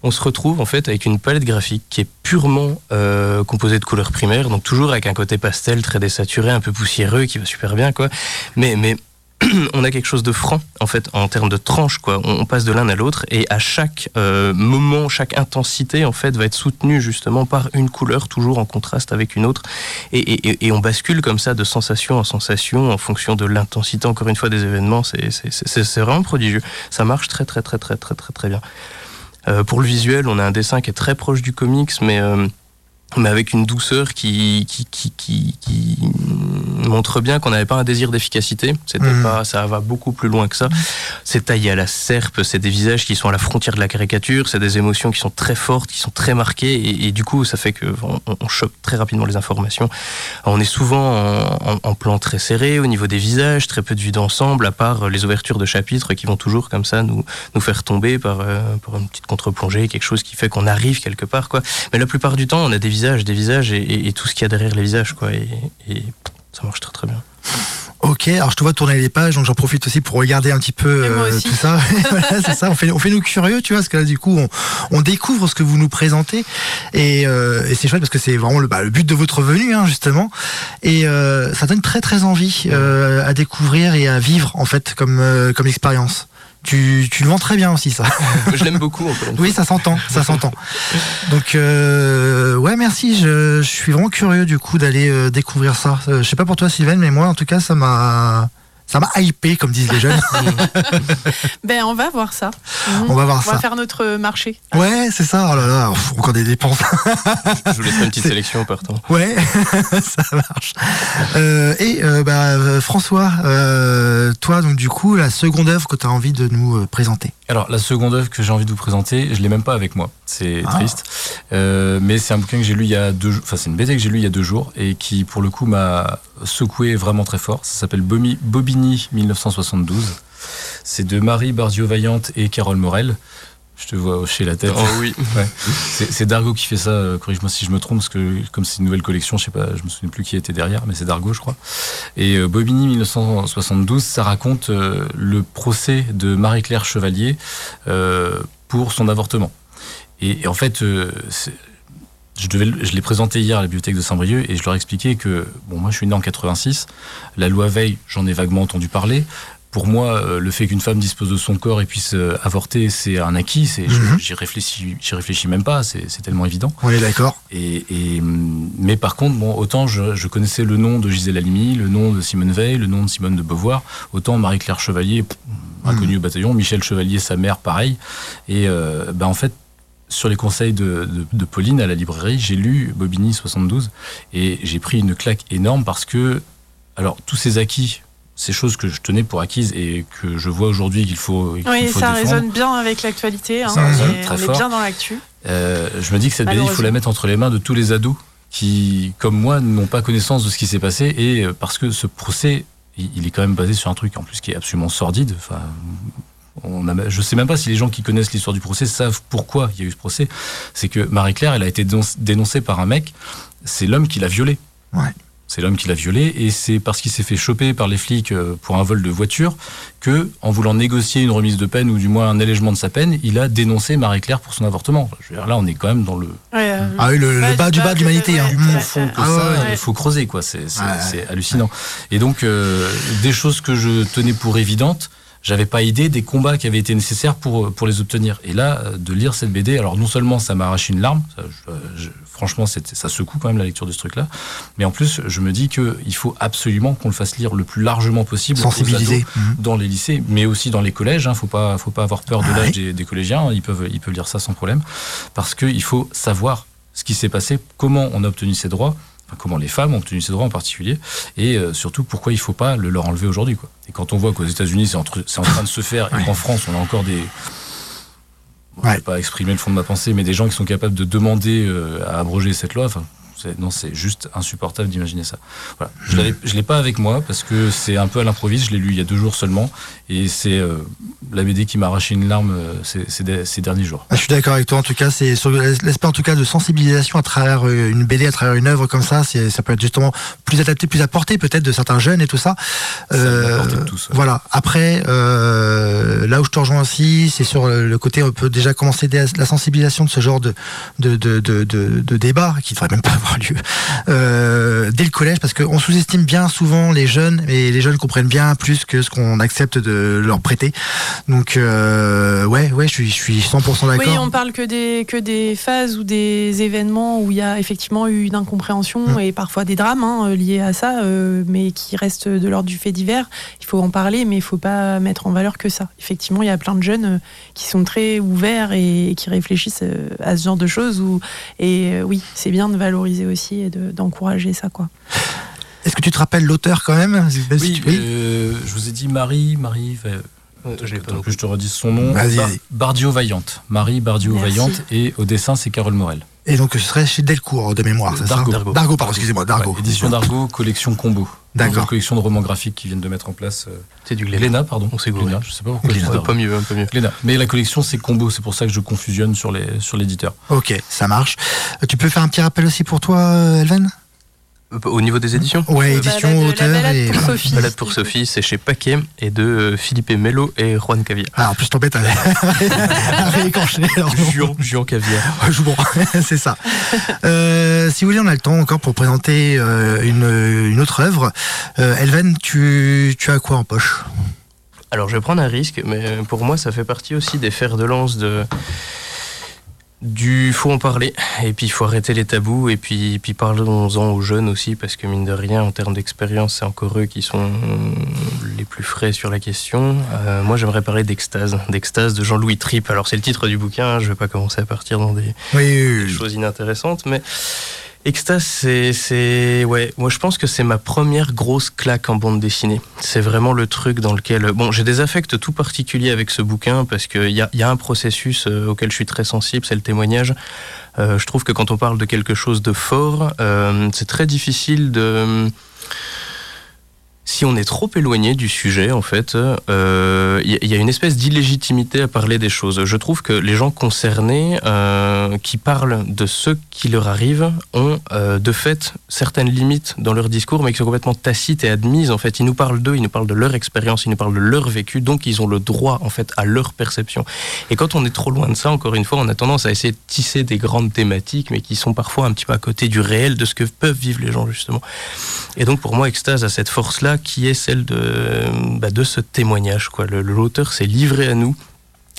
on se retrouve en fait avec une palette graphique qui est purement euh, composée de couleurs primaires, donc toujours avec un côté pastel très désaturé, un peu poussiéreux, qui va super bien quoi. Mais mais on a quelque chose de franc en fait en termes de tranche quoi. On, passe de l'un à l'autre et à chaque euh, moment, chaque intensité en fait va être soutenue justement par une couleur toujours en contraste avec une autre et, et on bascule comme ça de sensation en sensation en fonction de l'intensité encore une fois des événements. C'est vraiment prodigieux. Ça marche très très très très très très très bien. Euh, pour le visuel, on a un dessin qui est très proche du comics, mais euh, mais avec une douceur qui, qui, qui, qui, montre bien qu'on n'avait pas un désir d'efficacité. C'était mmh. pas, ça va beaucoup plus loin que ça. C'est taillé à la serpe, c'est des visages qui sont à la frontière de la caricature, c'est des émotions qui sont très fortes, qui sont très marquées, et, du coup, ça fait que on, chope très rapidement les informations. on est souvent en, plan très serré au niveau des visages, très peu de vue d'ensemble, à part les ouvertures de chapitres qui vont toujours comme ça nous, nous faire tomber par, euh, par une petite contre-plongée, quelque chose qui fait qu'on arrive quelque part, quoi. Mais la plupart du temps, on a des visages, des visages et, tout ce qu'il y a derrière les visages, quoi. Et, ça marche très très bien. Ok, alors je te vois tourner les pages, donc j'en profite aussi pour regarder un petit peu euh, tout ça. c'est ça, on fait, on fait nous curieux, tu vois, parce que là, du coup, on, découvre ce que vous nous présentez, et, euh, c'est chouette parce que c'est vraiment le, bah, le, but de votre venue, hein, justement, et euh, ça donne très très envie à découvrir et à vivre en fait comme comme expérience Tu, tu le vends très bien aussi, ça. je l'aime beaucoup. oui, ça s'entend, ça s'entend. Donc, euh, ouais, merci. Je, je, suis vraiment curieux du coup d'aller euh, découvrir ça. Euh, je sais pas pour toi, Sylvain, mais moi, en tout cas, ça m'a ça m'a hypé, comme disent les jeunes. ben, on va voir ça. On va voir ça. On va faire notre marché. Ouais, c'est ça. Oh là là, encore des dépenses. Je vous laisserai une petite sélection partant. Ouais, ça marche. Euh, et euh, bah, François, euh, toi, donc du coup, la seconde œuvre que tu as envie de nous présenter. Alors, la seconde œuvre que j'ai envie de vous présenter, je l'ai même pas avec moi. C'est ah. triste. Euh, mais c'est un bouquin que j'ai lu il y a deux jours. Enfin, c'est une BD que j'ai lu il y a deux jours et qui, pour le coup, m'a secoué vraiment très fort. Ça s'appelle Bobigny 1972. C'est de Marie Bardio-Vaillante et Carole Morel. Je te vois hocher la tête. Oh oui. ouais. C'est Dargo qui fait ça. Euh, corrige-moi si je me trompe, parce que comme c'est une nouvelle collection, je sais pas, je me souviens plus qui était derrière, mais c'est Dargo, je crois. Et euh, Bobigny 1972, ça raconte euh, le procès de Marie-Claire Chevalier euh, pour son avortement. Et, et en fait, je, devais, je l'ai présenté hier à la bibliothèque de Saint-Brieuc et je leur ai expliqué que, bon, moi je suis né en 86, la loi Veil, j'en ai vaguement entendu parler pour moi, euh, le fait qu'une femme dispose de son corps et puisse euh, avorter, c'est un acquis. C'est, mhm. j'y réfléchis, j'y réfléchis même pas. C'est, tellement évident. On est d'accord. Et, et, mais par contre, bon, autant je, je, connaissais le nom de Gisèle Halimi, le nom de Simone Veil, le nom de Simone de Beauvoir, autant Marie-Claire Chevalier, inconnue mhm. au bataillon, Michel Chevalier, sa mère, pareil. Et euh, ben en fait, sur les conseils de, de, de, Pauline à la librairie, j'ai lu Bobigny 72 et j'ai pris une claque énorme parce que, alors, tous ces acquis ces choses que je tenais pour acquises et que je vois aujourd'hui qu'il faut. oui, ça résonne bien avec l'actualité. Hein, on est bien dans l'actu. Euh, je me dis que cette BD, il faut la mettre entre les mains de tous les ados qui, comme moi, n'ont pas connaissance de ce qui s'est passé et euh, parce que ce procès, il, est quand même basé sur un truc en plus qui est absolument sordide. Enfin, on a, je sais même pas si les gens qui connaissent l'histoire du procès savent pourquoi il y a eu ce procès. C'est que Marie-Claire, elle a été dénoncée par un mec. C'est l'homme qui l'a violée. Ouais. C'est l'homme qui l'a violée et c'est parce qu'il s'est fait choper par les flics euh, pour un vol de voiture que, en voulant négocier une remise de peine ou du moins un allègement de sa peine, il a dénoncé Marie-Claire pour son avortement. Je veux dire, là, on est quand même dans le. Euh, ah oui, le, bas, du bas de l'humanité. Hein. Il faut creuser, quoi. C'est hallucinant. Et donc, euh, des choses que je tenais pour évidentes, j'avais pas idée des combats qui avaient été nécessaires pour, pour les obtenir. Et là, de lire cette BD, alors non seulement ça m'a arraché une larme, ça, je, franchement, ça secoue quand même la lecture de ce truc-là, mais en plus, je me dis qu'il faut absolument qu'on le fasse lire le plus largement possible Sensibiliser. Mhm. dans les lycées, mais aussi dans les collèges. Hein, faut pas, faut pas avoir peur de ah l'âge des, des, collégiens. Ils peuvent, ils peuvent lire ça sans problème, parce qu'il faut savoir ce qui s'est passé, comment on a obtenu ces droits comment les femmes ont obtenu ces droits en particulier, et euh, surtout pourquoi il ne faut pas le leur enlever aujourd'hui. Quoi. Et quand on voit qu'aux États-Unis c'est, en train de se faire, et qu'en France on a encore des... Je ne vais pas exprimer le fond de ma pensée, mais des gens qui sont capables de demander euh, à abroger cette loi, enfin, non, c'est juste insupportable d'imaginer ça. Voilà. Je ne l'ai pas avec moi parce que c'est un peu à l'improviste. Je l'ai lu il y a deux jours seulement et c'est euh, la BD qui m'a arraché une larme euh, ces, ces, derniers jours. Ah, je suis d'accord avec toi. En tout cas, c'est sur l'aspect en tout cas de sensibilisation à travers euh, une BD, à travers une œuvre comme ça. Ça peut être justement plus adapté, plus apporté peut-être de certains jeunes et tout ça. Euh, Voilà. Après, là où je te rejoins aussi, c'est sur le côté on peut déjà commencer la sensibilisation de ce genre de de, de, de, de débat qui devrait même pas avoir lieu euh, dès le collège parce qu'on sous-estime bien souvent les jeunes et les jeunes comprennent bien plus que ce qu'on accepte de leur prêter. Donc euh, ouais, ouais, je suis, je suis 100% d'accord. Oui, on parle que des que des phases ou des événements où il y a effectivement eu une incompréhension mmh. et parfois des drames hein, liés à ça, euh, mais qui restent de l'ordre du fait divers. Il faut en parler, mais il faut pas mettre en valeur que ça. Effectivement, il y a plein de jeunes qui sont très ouverts et, qui réfléchissent à ce genre de choses. Où, et oui, c'est bien de valoriser aussi et d'encourager ça. quoi. Est-ce que tu te rappelles l'auteur quand même Oui, euh, je vous ai dit Marie, Marie. Euh, je te redis son nom. Bardio Vaillante. Marie Bardio Vaillante. Et au dessin, c'est Carole Morel. Et donc ce serait chez Delcourt de mémoire, c'est ça Dargo. Dargo, pardon, excusez-moi, Dargo. édition Dargo, collection combo. D'accord. collection de romans graphiques qui viennent de mettre en place. Euh, c'est du Glénat. pardon. On sait Glénat. Je sais pas pourquoi. Glénat. Pas mieux, pas mieux. Glénat. Mais la collection c'est combo, c'est pour ça que je confusionne sur les sur l'éditeur. Ok, ça marche. Tu peux faire un petit rappel aussi pour toi, Elven? euh, au niveau des éditions Ouais, édition, balade, auteur balade et. Pour Sophie. Balade pour Sophie, c'est chez Paquet et de euh, Philippe Mello et Juan Caviar. Ah, en plus, t'embêtes à, à réécorcher. Juan, Juan Caviar. bon, c'est ça. Euh, si vous voulez, on a le temps encore pour présenter euh, une, une, autre œuvre. Euh, Elven, tu, tu as quoi en poche? Alors je vais prendre un risque, mais pour moi ça fait partie aussi des fers de lance de du faut en parler et puis il faut arrêter les tabous et puis puis parlons-en aux jeunes aussi parce que mine de rien en termes d'expérience c'est encore eux qui sont les plus frais sur la question. Euh, moi j'aimerais parler d'extase, d'extase de Jean-Louis Tripp. Alors c'est le titre du bouquin, hein, je vais pas commencer à partir dans des, des choses inintéressantes mais Extase, c'est, ouais, moi je pense que c'est ma première grosse claque en bande dessinée. C'est vraiment le truc dans lequel, bon, j'ai des affects tout particuliers avec ce bouquin parce qu'il y a, y a un processus euh, auquel je suis très sensible, c'est le témoignage. Euh, je trouve que quand on parle de quelque chose de fort, euh, c'est très difficile de si on est trop éloigné du sujet, en fait, il euh, y, a une espèce d'illégitimité à parler des choses. Je trouve que les gens concernés euh, qui parlent de ce qui leur arrive ont euh, de fait certaines limites dans leur discours, mais qui sont complètement tacites et admises. En fait, ils nous parlent d'eux, ils nous parlent de leur expérience, ils nous parlent de leur vécu, donc ils ont le droit, en fait, à leur perception. Et quand on est trop loin de ça, encore une fois, on a tendance à essayer de tisser des grandes thématiques, mais qui sont parfois un petit peu à côté du réel, de ce que peuvent vivre les gens, justement. Et donc, pour moi, Extase a cette force-là qui est celle de, bah, de ce témoignage. Quoi. L'auteur s'est livré à nous.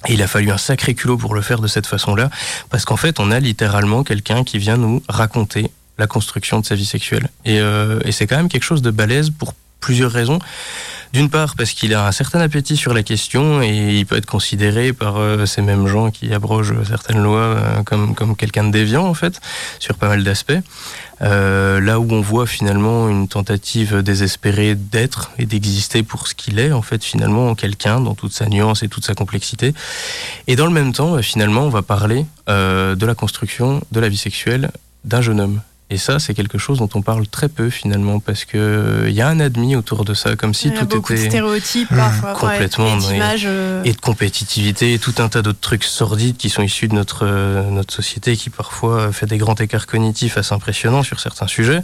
Et il a fallu un sacré culot pour le faire de cette façon-là, parce qu'en fait, on a littéralement quelqu'un qui vient nous raconter la construction de sa vie sexuelle. Et, euh, et c'est quand même quelque chose de balèze pour plusieurs raisons. D'une part, parce qu'il a un certain appétit sur la question et il peut être considéré par euh, ces mêmes gens qui abrogent certaines lois euh, comme, comme quelqu'un de déviant, en fait, sur pas mal d'aspects. Euh, là où on voit finalement une tentative désespérée d'être et d'exister pour ce qu'il est, en fait, finalement, quelqu'un dans toute sa nuance et toute sa complexité. Et dans le même temps, finalement, on va parler de la construction de la vie sexuelle d'un jeune homme et ça, c'est quelque chose dont on parle très peu finalement, parce que il y a un admis autour de ça, comme si tout beaucoup était de stéréotypes, parfois, complètement et, euh. et, de compétitivité, et tout un tas d'autres trucs sordides qui sont issus de notre euh, notre société, qui parfois fait des grands écarts cognitifs assez impressionnants sur certains sujets.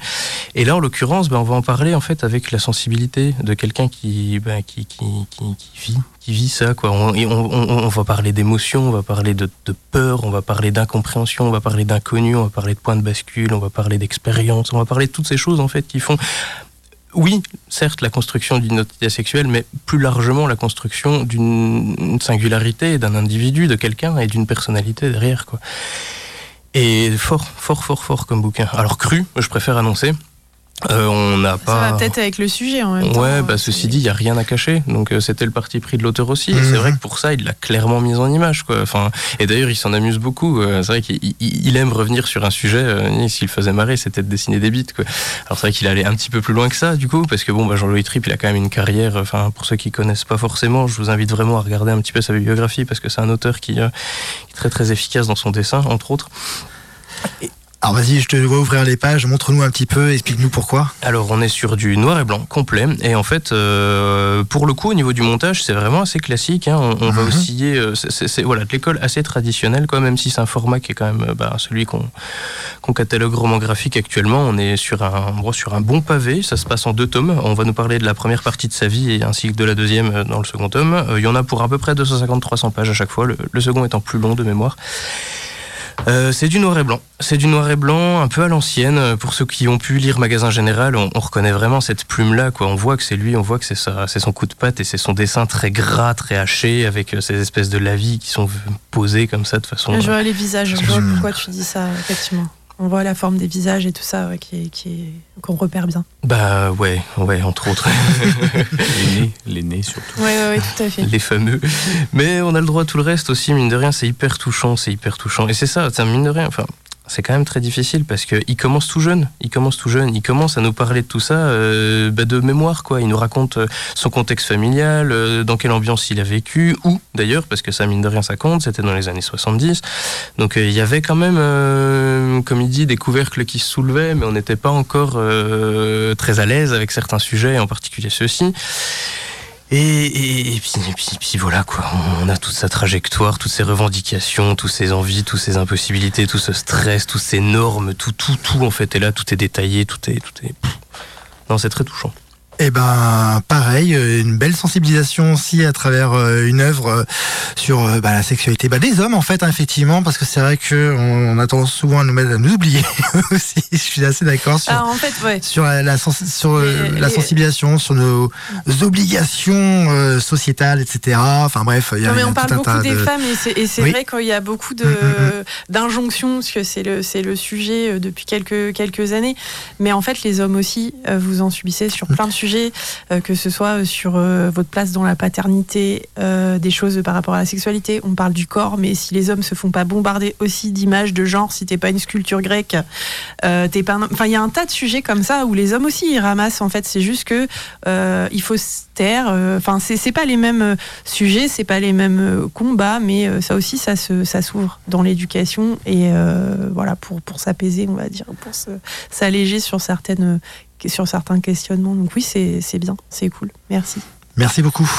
Et là, en l'occurrence, ben, on va en parler en fait avec la sensibilité de quelqu'un qui, ben, qui, qui, qui, qui vit qui vit ça. Quoi. On, va parler d'émotions, on va parler de, peur, on va parler d'incompréhension, on va parler d'inconnu, on va parler de points de bascule, on va parler d'expérience, on va parler de toutes ces choses en fait qui font oui, certes, la construction d'une identité sexuelle, mais plus largement la construction d'une singularité, d'un individu, de quelqu'un et d'une personnalité derrière. Quoi. Et fort, fort, fort, fort comme bouquin. Alors cru, je préfère annoncer. Euh, on n'a pas. Ça va peut-être avec le sujet en même temps. Ouais, bah, ceci dit, il n'y a rien à cacher. Donc euh, c'était le parti pris de l'auteur aussi. C'est mhm. vrai que pour ça, il l'a clairement mis en image. Quoi. Enfin, et d'ailleurs, il s'en amuse beaucoup. Euh, c'est vrai qu'il aime revenir sur un sujet. S'il faisait marrer, c'était de dessiner des bites. Quoi. Alors c'est vrai qu'il allait un petit peu plus loin que ça, du coup, parce que bon, bah, Jean-Louis Tripp, il a quand même une carrière. Enfin, pour ceux qui connaissent pas forcément, je vous invite vraiment à regarder un petit peu sa biographie, parce que c'est un auteur qui, qui, est très très efficace dans son dessin, entre autres. Alors vas-y, je te vois ouvrir les pages, montre-nous un petit peu, explique-nous pourquoi. Alors on est sur du noir et blanc complet, et en fait, euh, pour le coup, au niveau du montage, c'est vraiment assez classique. Hein. On, va mhm. osciller, euh, c'est voilà, de l'école assez traditionnelle, quand même si c'est un format qui est quand même euh, bah, celui qu'on catalogue roman graphique actuellement. On est sur un, sur un bon pavé, ça se passe en deux tomes. On va nous parler de la première partie de sa vie et ainsi que de la deuxième dans le second tome. Il y en a pour à peu près 250-300 pages à chaque fois, le, le second étant plus long de mémoire. Euh, c'est du noir et blanc. C'est du noir et blanc, un peu à l'ancienne. Pour ceux qui ont pu lire Magasin Général, on, reconnaît vraiment cette plume-là. Quoi. On voit que c'est lui, on voit que c'est c'est son coup de patte et c'est son dessin très gras, très haché, avec euh, ces espèces de lavis qui sont posées comme ça de façon. Je vois les visages, je vois pourquoi tu dis ça, effectivement? On voit la forme des visages et tout ça qui, qui qu'on repère bien. Bah ouais, ouais, entre autres. les nez, les nez surtout. Ouais, ouais, tout à fait. Les fameux. Mais on a le droit à tout le reste aussi, mine de rien, c'est hyper touchant, c'est hyper touchant. Et c'est ça, mine de rien, enfin, c'est quand même très difficile parce qu'il commence tout jeune. Il commence tout jeune. Il commence à nous parler de tout ça euh, bah, de mémoire, quoi. Il nous raconte euh, son contexte familial, euh, dans quelle ambiance il a vécu, où d'ailleurs, parce que ça, mine de rien, ça compte. C'était dans les années 70. Donc il y avait quand même, comme il dit, des couvercles qui se soulevaient, mais on n'était pas encore très à l'aise avec certains sujets, en particulier ceux-ci. Et, puis, puis, voilà quoi, on a toute sa trajectoire, toutes ses revendications, toutes ses envies, toutes ses impossibilités, tout ce stress, toutes ces normes, tout, tout, tout en fait est là, tout est détaillé, tout est, tout est. Non, c'est très touchant. Eh ben, pareil, euh, une belle sensibilisation aussi à travers euh, une œuvre euh, sur bah, la sexualité bah, des hommes en fait, hein, effectivement, parce que c'est vrai que on, a tendance souvent à nous, mettre, à nous oublier aussi. Je suis assez d'accord sur, ah, en fait, ouais. sur la, sur la sensibilisation, sur nos obligations sociétales, etc. Enfin bref, il y a, non, mais on parle beaucoup des femmes et c'est vrai qu'il y a beaucoup de mm, mm, mm. d'injonctions parce que c'est le c'est le sujet depuis quelques quelques années. Mais en fait, les hommes aussi, vous en subissez sur plein de sujets euh, que ce soit sur euh, votre place dans la paternité, euh, des choses par rapport à la sexualité. On parle du corps, mais si les hommes se font pas bombarder aussi d'images de genre, si t'es pas une sculpture grecque, t'es pas. Enfin, il y a un tas de sujets comme ça où les hommes aussi ils ramassent. En fait, c'est juste que il faut se taire. Enfin, c'est pas les mêmes sujets, c'est pas les mêmes combats, mais ça aussi, ça s'ouvre dans l'éducation et voilà pour pour s'apaiser, on va dire, pour s'alléger sur certaines sur certains questionnements. Donc oui, c'est bien, c'est cool. Merci. Merci beaucoup.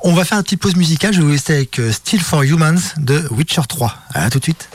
On va faire une petite pause musicale. Je vais vous laisser avec euh, Still for Humans de Witcher 3. À tout de suite.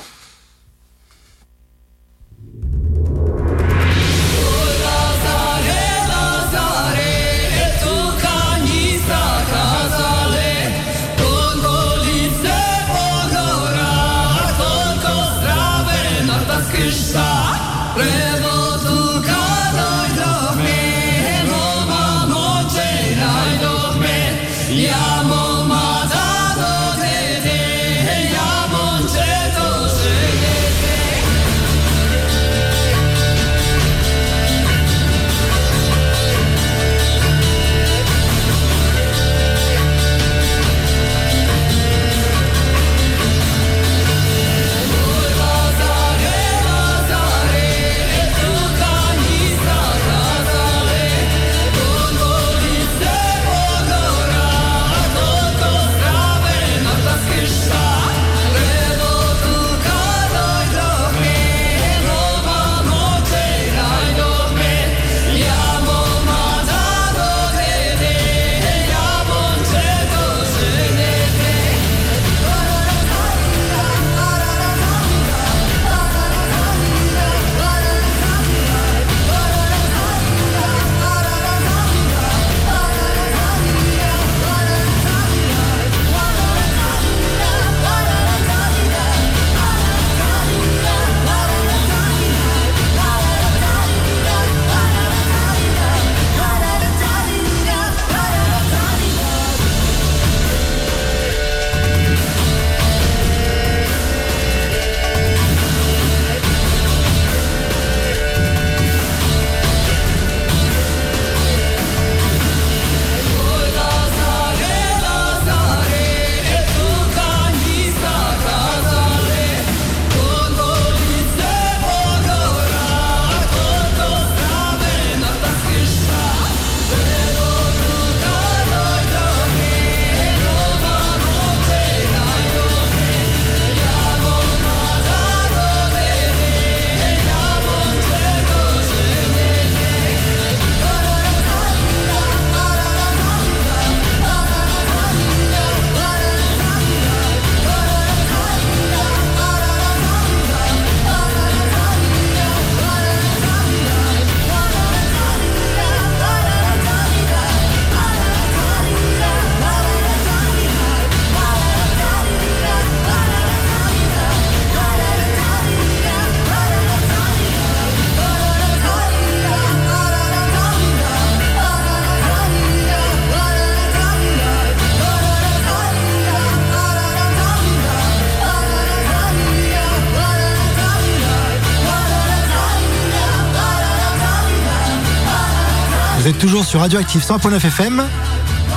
Toujours sur Radioactive 100.9 FM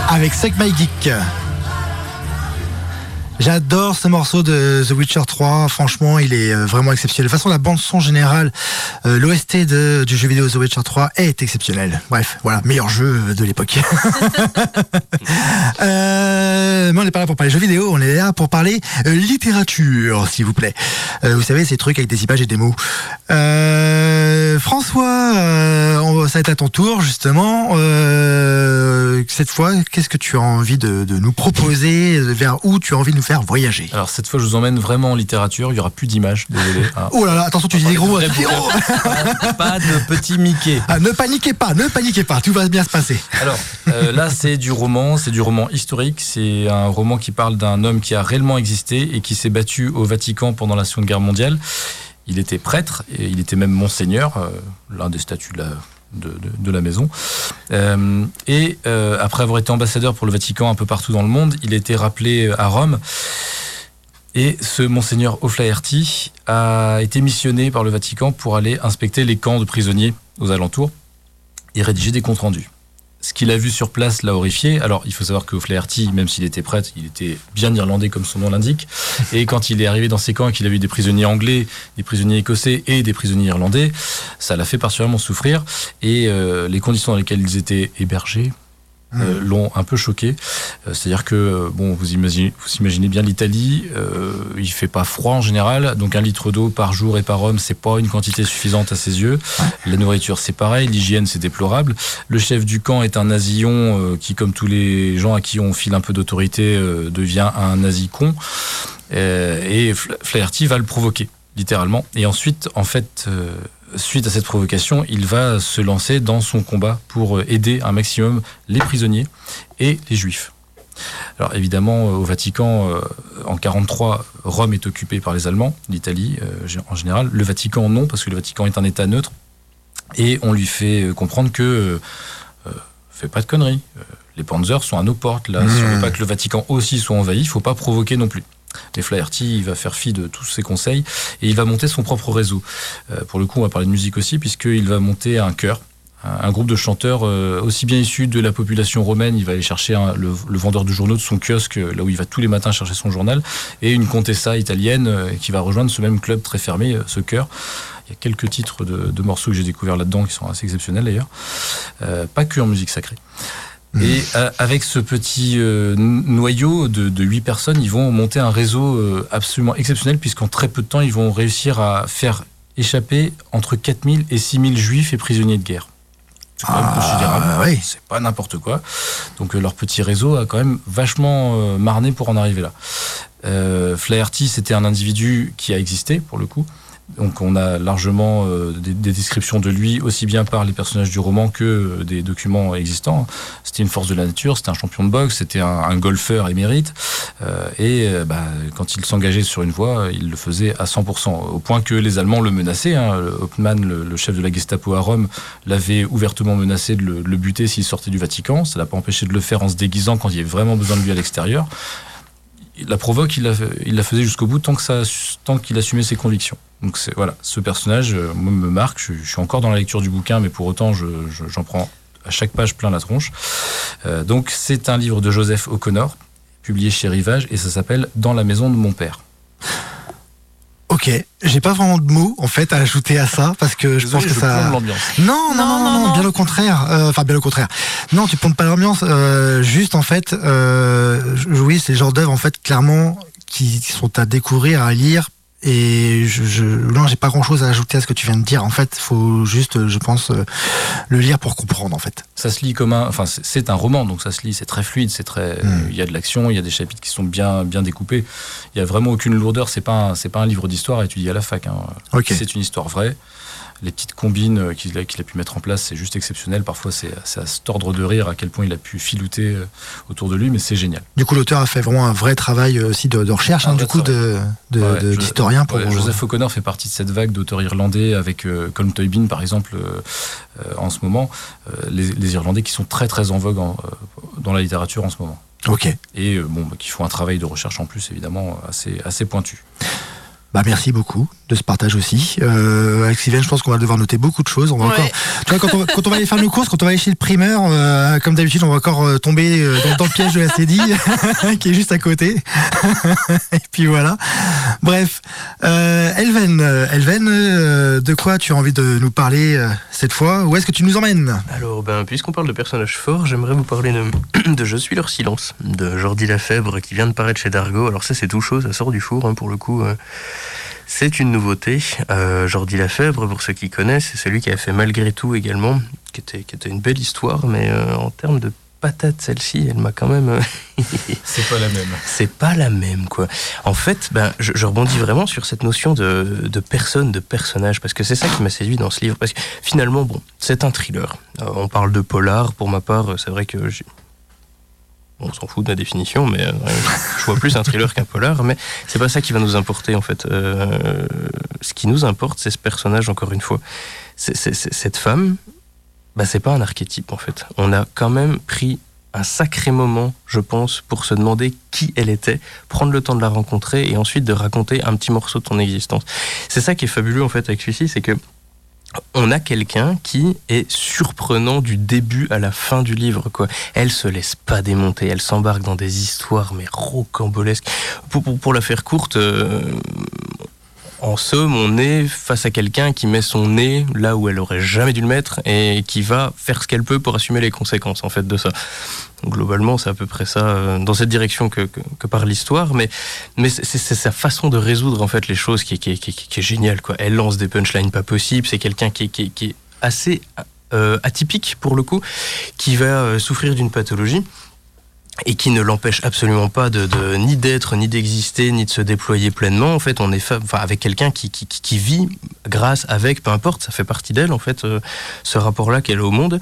avec Sec My Geek. J'adore ce morceau de The Witcher 3. Franchement, il est euh, vraiment exceptionnel. De toute façon, la bande son générale, euh, l'OST du jeu vidéo The Witcher 3 est exceptionnel. Bref, voilà, meilleur jeu de l'époque. euh, mais on n'est pas là pour parler jeux vidéo, on est là pour parler littérature, s'il vous plaît. vous savez, ces trucs avec des images et des mots. François, ça va être à ton tour, justement. cette fois, qu'est-ce que tu as envie de, nous proposer? Vers où tu as envie de nous faire voyager Alors cette fois, je vous emmène vraiment en littérature. Il n'y aura plus d'images, désolé. Oh là là, attention, tu dis des gros mots. pas de petit Mickey. Ah, ne paniquez pas, ne paniquez pas, tout va bien se passer. Alors euh, là, c'est du roman, c'est du roman historique. C'est un roman qui parle d'un homme qui a réellement existé et qui s'est battu au Vatican pendant la Seconde Guerre mondiale. Il était prêtre et il était même monseigneur, euh, l'un des statuts de la, de, la maison. Euh, et euh, après avoir été ambassadeur pour le Vatican un peu partout dans le monde, il a été rappelé à Rome. Et ce monseigneur O'Flaherty a été missionné par le Vatican pour aller inspecter les camps de prisonniers aux alentours et rédiger des comptes rendus ce qu'il a vu sur place l'a horrifié. Alors, il faut savoir que Flaherty, même s'il était prêtre, il était bien irlandais comme son nom l'indique. Et quand il est arrivé dans ces camps et qu'il a vu des prisonniers anglais, des prisonniers écossais et des prisonniers irlandais, ça l'a fait particulièrement souffrir. Et euh, les conditions dans lesquelles ils étaient hébergés, euh, l'ont un peu choqué. Euh, c'est-à-dire que, bon, vous imaginez, vous imaginez bien l'Italie, euh, il fait pas froid en général, donc un litre d'eau par jour et par homme, c'est pas une quantité suffisante à ses yeux. La nourriture, c'est pareil, l'hygiène, c'est déplorable. Le chef du camp est un nasillon qui, comme tous les gens à qui on file un peu d'autorité, devient un nazi con. et Flaherty va le provoquer, littéralement. Et ensuite, en fait suite à cette provocation, il va se lancer dans son combat pour euh, aider un maximum les prisonniers et les juifs. Alors évidemment, euh, au Vatican, euh, en 43, Rome est occupée par les Allemands, l'Italie en général. Le Vatican non, parce que le Vatican est un État neutre. Et on lui fait comprendre que euh, fait pas de conneries. les Panzers sont à nos portes. Là, si on veut pas que le Vatican aussi soit envahi, il faut pas provoquer non plus. Et Flaherty, il va faire fi de tous ses conseils et il va monter son propre réseau. Euh, pour le coup, on va parler de musique aussi, puisqu'il va monter un chœur un groupe de chanteurs euh, aussi bien issus de la population romaine. Il va aller chercher le, vendeur de journaux de son kiosque, là où il va tous les matins chercher son journal, et une contessa italienne euh, qui va rejoindre ce même club très fermé, ce chœur. Il y a quelques titres de, morceaux que j'ai découverts là-dedans qui sont assez exceptionnels d'ailleurs. pas que en musique sacrée. Et euh, avec ce petit euh, noyau de, de 8 personnes, ils vont monter un réseau euh, absolument exceptionnel, puisqu'en très peu de temps, ils vont réussir à faire échapper entre 4000 et 6000 juifs et prisonniers de guerre. C'est quand même ah, considérable. C'est pas n'importe quoi. Donc leur petit réseau a quand même vachement marné pour en arriver là. Flaherty, c'était un individu qui a existé, pour le coup. Donc on a largement euh, des, descriptions de lui, aussi bien par les personnages du roman que euh, des documents existants. C'était une force de la nature, c'était un champion de boxe, c'était un, golfeur émérite. Euh, et bah, quand il s'engageait sur une voie, il le faisait à 100%, au point que les Allemands le menaçaient. Hein. Hauptmann, le, chef de la Gestapo à Rome, l'avait ouvertement menacé de le, le buter s'il sortait du Vatican. Ça l'a pas empêché de le faire en se déguisant quand il y avait vraiment besoin de lui à l'extérieur la provoque, il la, il la faisait jusqu'au bout tant que ça, tant qu'il assumait ses convictions. Donc c'est voilà, ce personnage euh, me marque. Je, suis encore dans la lecture du bouquin, mais pour autant, j'en prends à chaque page plein la tronche. Euh, donc c'est un livre de Joseph O'Connor, publié chez Rivage, et ça s'appelle Dans la maison de mon père. Ok, j'ai pas vraiment de mots en fait à ajouter à ça parce que je pense que ça. Non non, non, non, non, bien au contraire. Euh, enfin, bien au contraire. Non, tu pondes pas l'ambiance. Euh, juste en fait, euh, oui, c'est le genre d'œuvre en fait clairement qui sont à découvrir, à lire et je, je non, j'ai pas grand chose à ajouter à ce que tu viens de dire. En fait, faut juste, je pense, euh, le lire pour comprendre. En fait, ça se lit comme un, enfin, c'est un roman, donc ça se lit, c'est très fluide, c'est très, hmm. il y a de l'action, il y a des chapitres qui sont bien, bien découpés. Il y a vraiment aucune lourdeur. C'est pas, c'est pas un livre d'histoire étudié à la fac. Hein. C'est une histoire vraie les petites combines euh, qu'il a, pu mettre en place, c'est juste exceptionnel. Parfois, c'est à se tordre de rire à quel point il a pu filouter euh, autour de lui, mais c'est génial. Du coup, l'auteur a fait vraiment un vrai travail euh, aussi de, recherche, hein, du coup, d'historien. De, pour... Joseph O'Connor fait partie de cette vague d'auteurs irlandais avec Colm Toybin, par exemple, en ce moment. Les, Irlandais qui sont très, très en vogue dans la littérature en ce moment. Ok. Et bon, bah, qui font un travail de recherche en plus, évidemment, assez, assez pointu. Bah merci beaucoup de ce partage aussi. Euh, avec Sylvain, je pense qu'on va devoir noter beaucoup de choses. On va encore, tu vois, quand on, quand on, va aller faire nos courses, quand on va aller chez le primeur, euh, comme d'habitude, on va encore euh, tomber dans, dans, le piège de la CEDI, qui est juste à côté. Et puis voilà. Bref, euh, Elven, Elven, de quoi tu as envie de nous parler cette fois? Où est-ce que tu nous emmènes? Alors, ben, puisqu'on parle de personnages forts, j'aimerais vous parler de, de, Je suis leur silence, de Jordi Lafèbre, qui vient de paraître chez Dargo. Alors ça, c'est tout chaud, ça sort du four, hein, pour le coup. C'est une nouveauté. Euh, Jordi Lafèvre, pour ceux qui connaissent, c'est celui qui a fait Malgré tout également, qui était, qui était une belle histoire, mais euh, en termes de patate celle-ci, elle m'a quand même. c'est pas la même. C'est pas la même, quoi. En fait, ben, je, rebondis vraiment sur cette notion de, de personne, de personnage, parce que c'est ça qui m'a séduit dans ce livre. Parce que finalement, bon, c'est un thriller. Euh, on parle de polar. Pour ma part, c'est vrai que on s'en fout de la définition, mais euh, je vois plus un thriller qu'un polar, mais c'est pas ça qui va nous importer en fait. Euh, ce qui nous importe, c'est ce personnage, encore une fois. cette femme, bah, c'est pas un archétype en fait. On a quand même pris un sacré moment, je pense, pour se demander qui elle était, prendre le temps de la rencontrer et ensuite de raconter un petit morceau de ton existence. C'est ça qui est fabuleux en fait avec celui-ci, c'est que on a quelqu'un qui est surprenant du début à la fin du livre. Quoi. Elle se laisse pas démonter, elle s'embarque dans des histoires mais rocambolesques. Pour, la faire courte, euh, en somme, on est face à quelqu'un qui met son nez là où elle aurait jamais dû le mettre et qui va faire ce qu'elle peut pour assumer les conséquences en fait de ça. globalement, c'est à peu près ça euh, dans cette direction que, que, par l'histoire, mais mais c'est sa façon de résoudre en fait les choses qui, est géniale quoi. Elle lance des punchlines pas possibles. C'est quelqu'un qui, qui, est assez euh, atypique pour le coup, qui va euh, souffrir d'une pathologie et qui ne l'empêche absolument pas de, ni d'être, ni d'exister, ni de se déployer pleinement. En fait, on est avec quelqu'un qui, vit grâce, avec, peu importe, ça fait partie d'elle, en fait, euh, ce rapport-là qu'elle a au monde.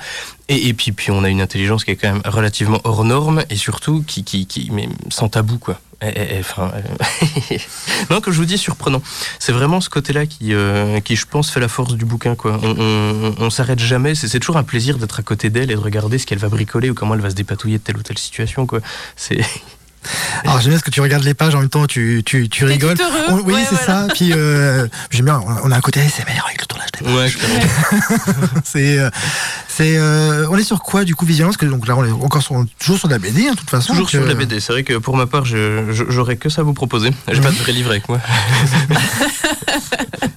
Et, puis, puis, on a une intelligence qui est quand même relativement hors norme et surtout qui, qui, qui mais sans tabou, quoi. enfin, non, comme je vous dis, surprenant. C'est vraiment ce côté-là qui, euh, qui, je pense, fait la force du bouquin. Quoi. On, on, on s'arrête jamais. C'est toujours un plaisir d'être à côté d'elle et de regarder ce qu'elle va bricoler ou comment elle va se dépatouiller de telle ou telle situation. Quoi. C'est Alors j'aime bien ce que tu regardes les pages en même temps, tu, tu, tu rigoles. oui, c'est ça. Puis euh, j'aime bien, on a un côté ASMR avec le tournage des pages. Ouais, c'est, euh, c'est, euh, on est sur quoi du coup Vigilance que donc là on est encore sur, toujours sur la BD, hein, de toute façon. Toujours sur la BD. C'est vrai que pour ma part, j'aurais que ça à vous proposer. J'ai pas de vrai livre avec moi.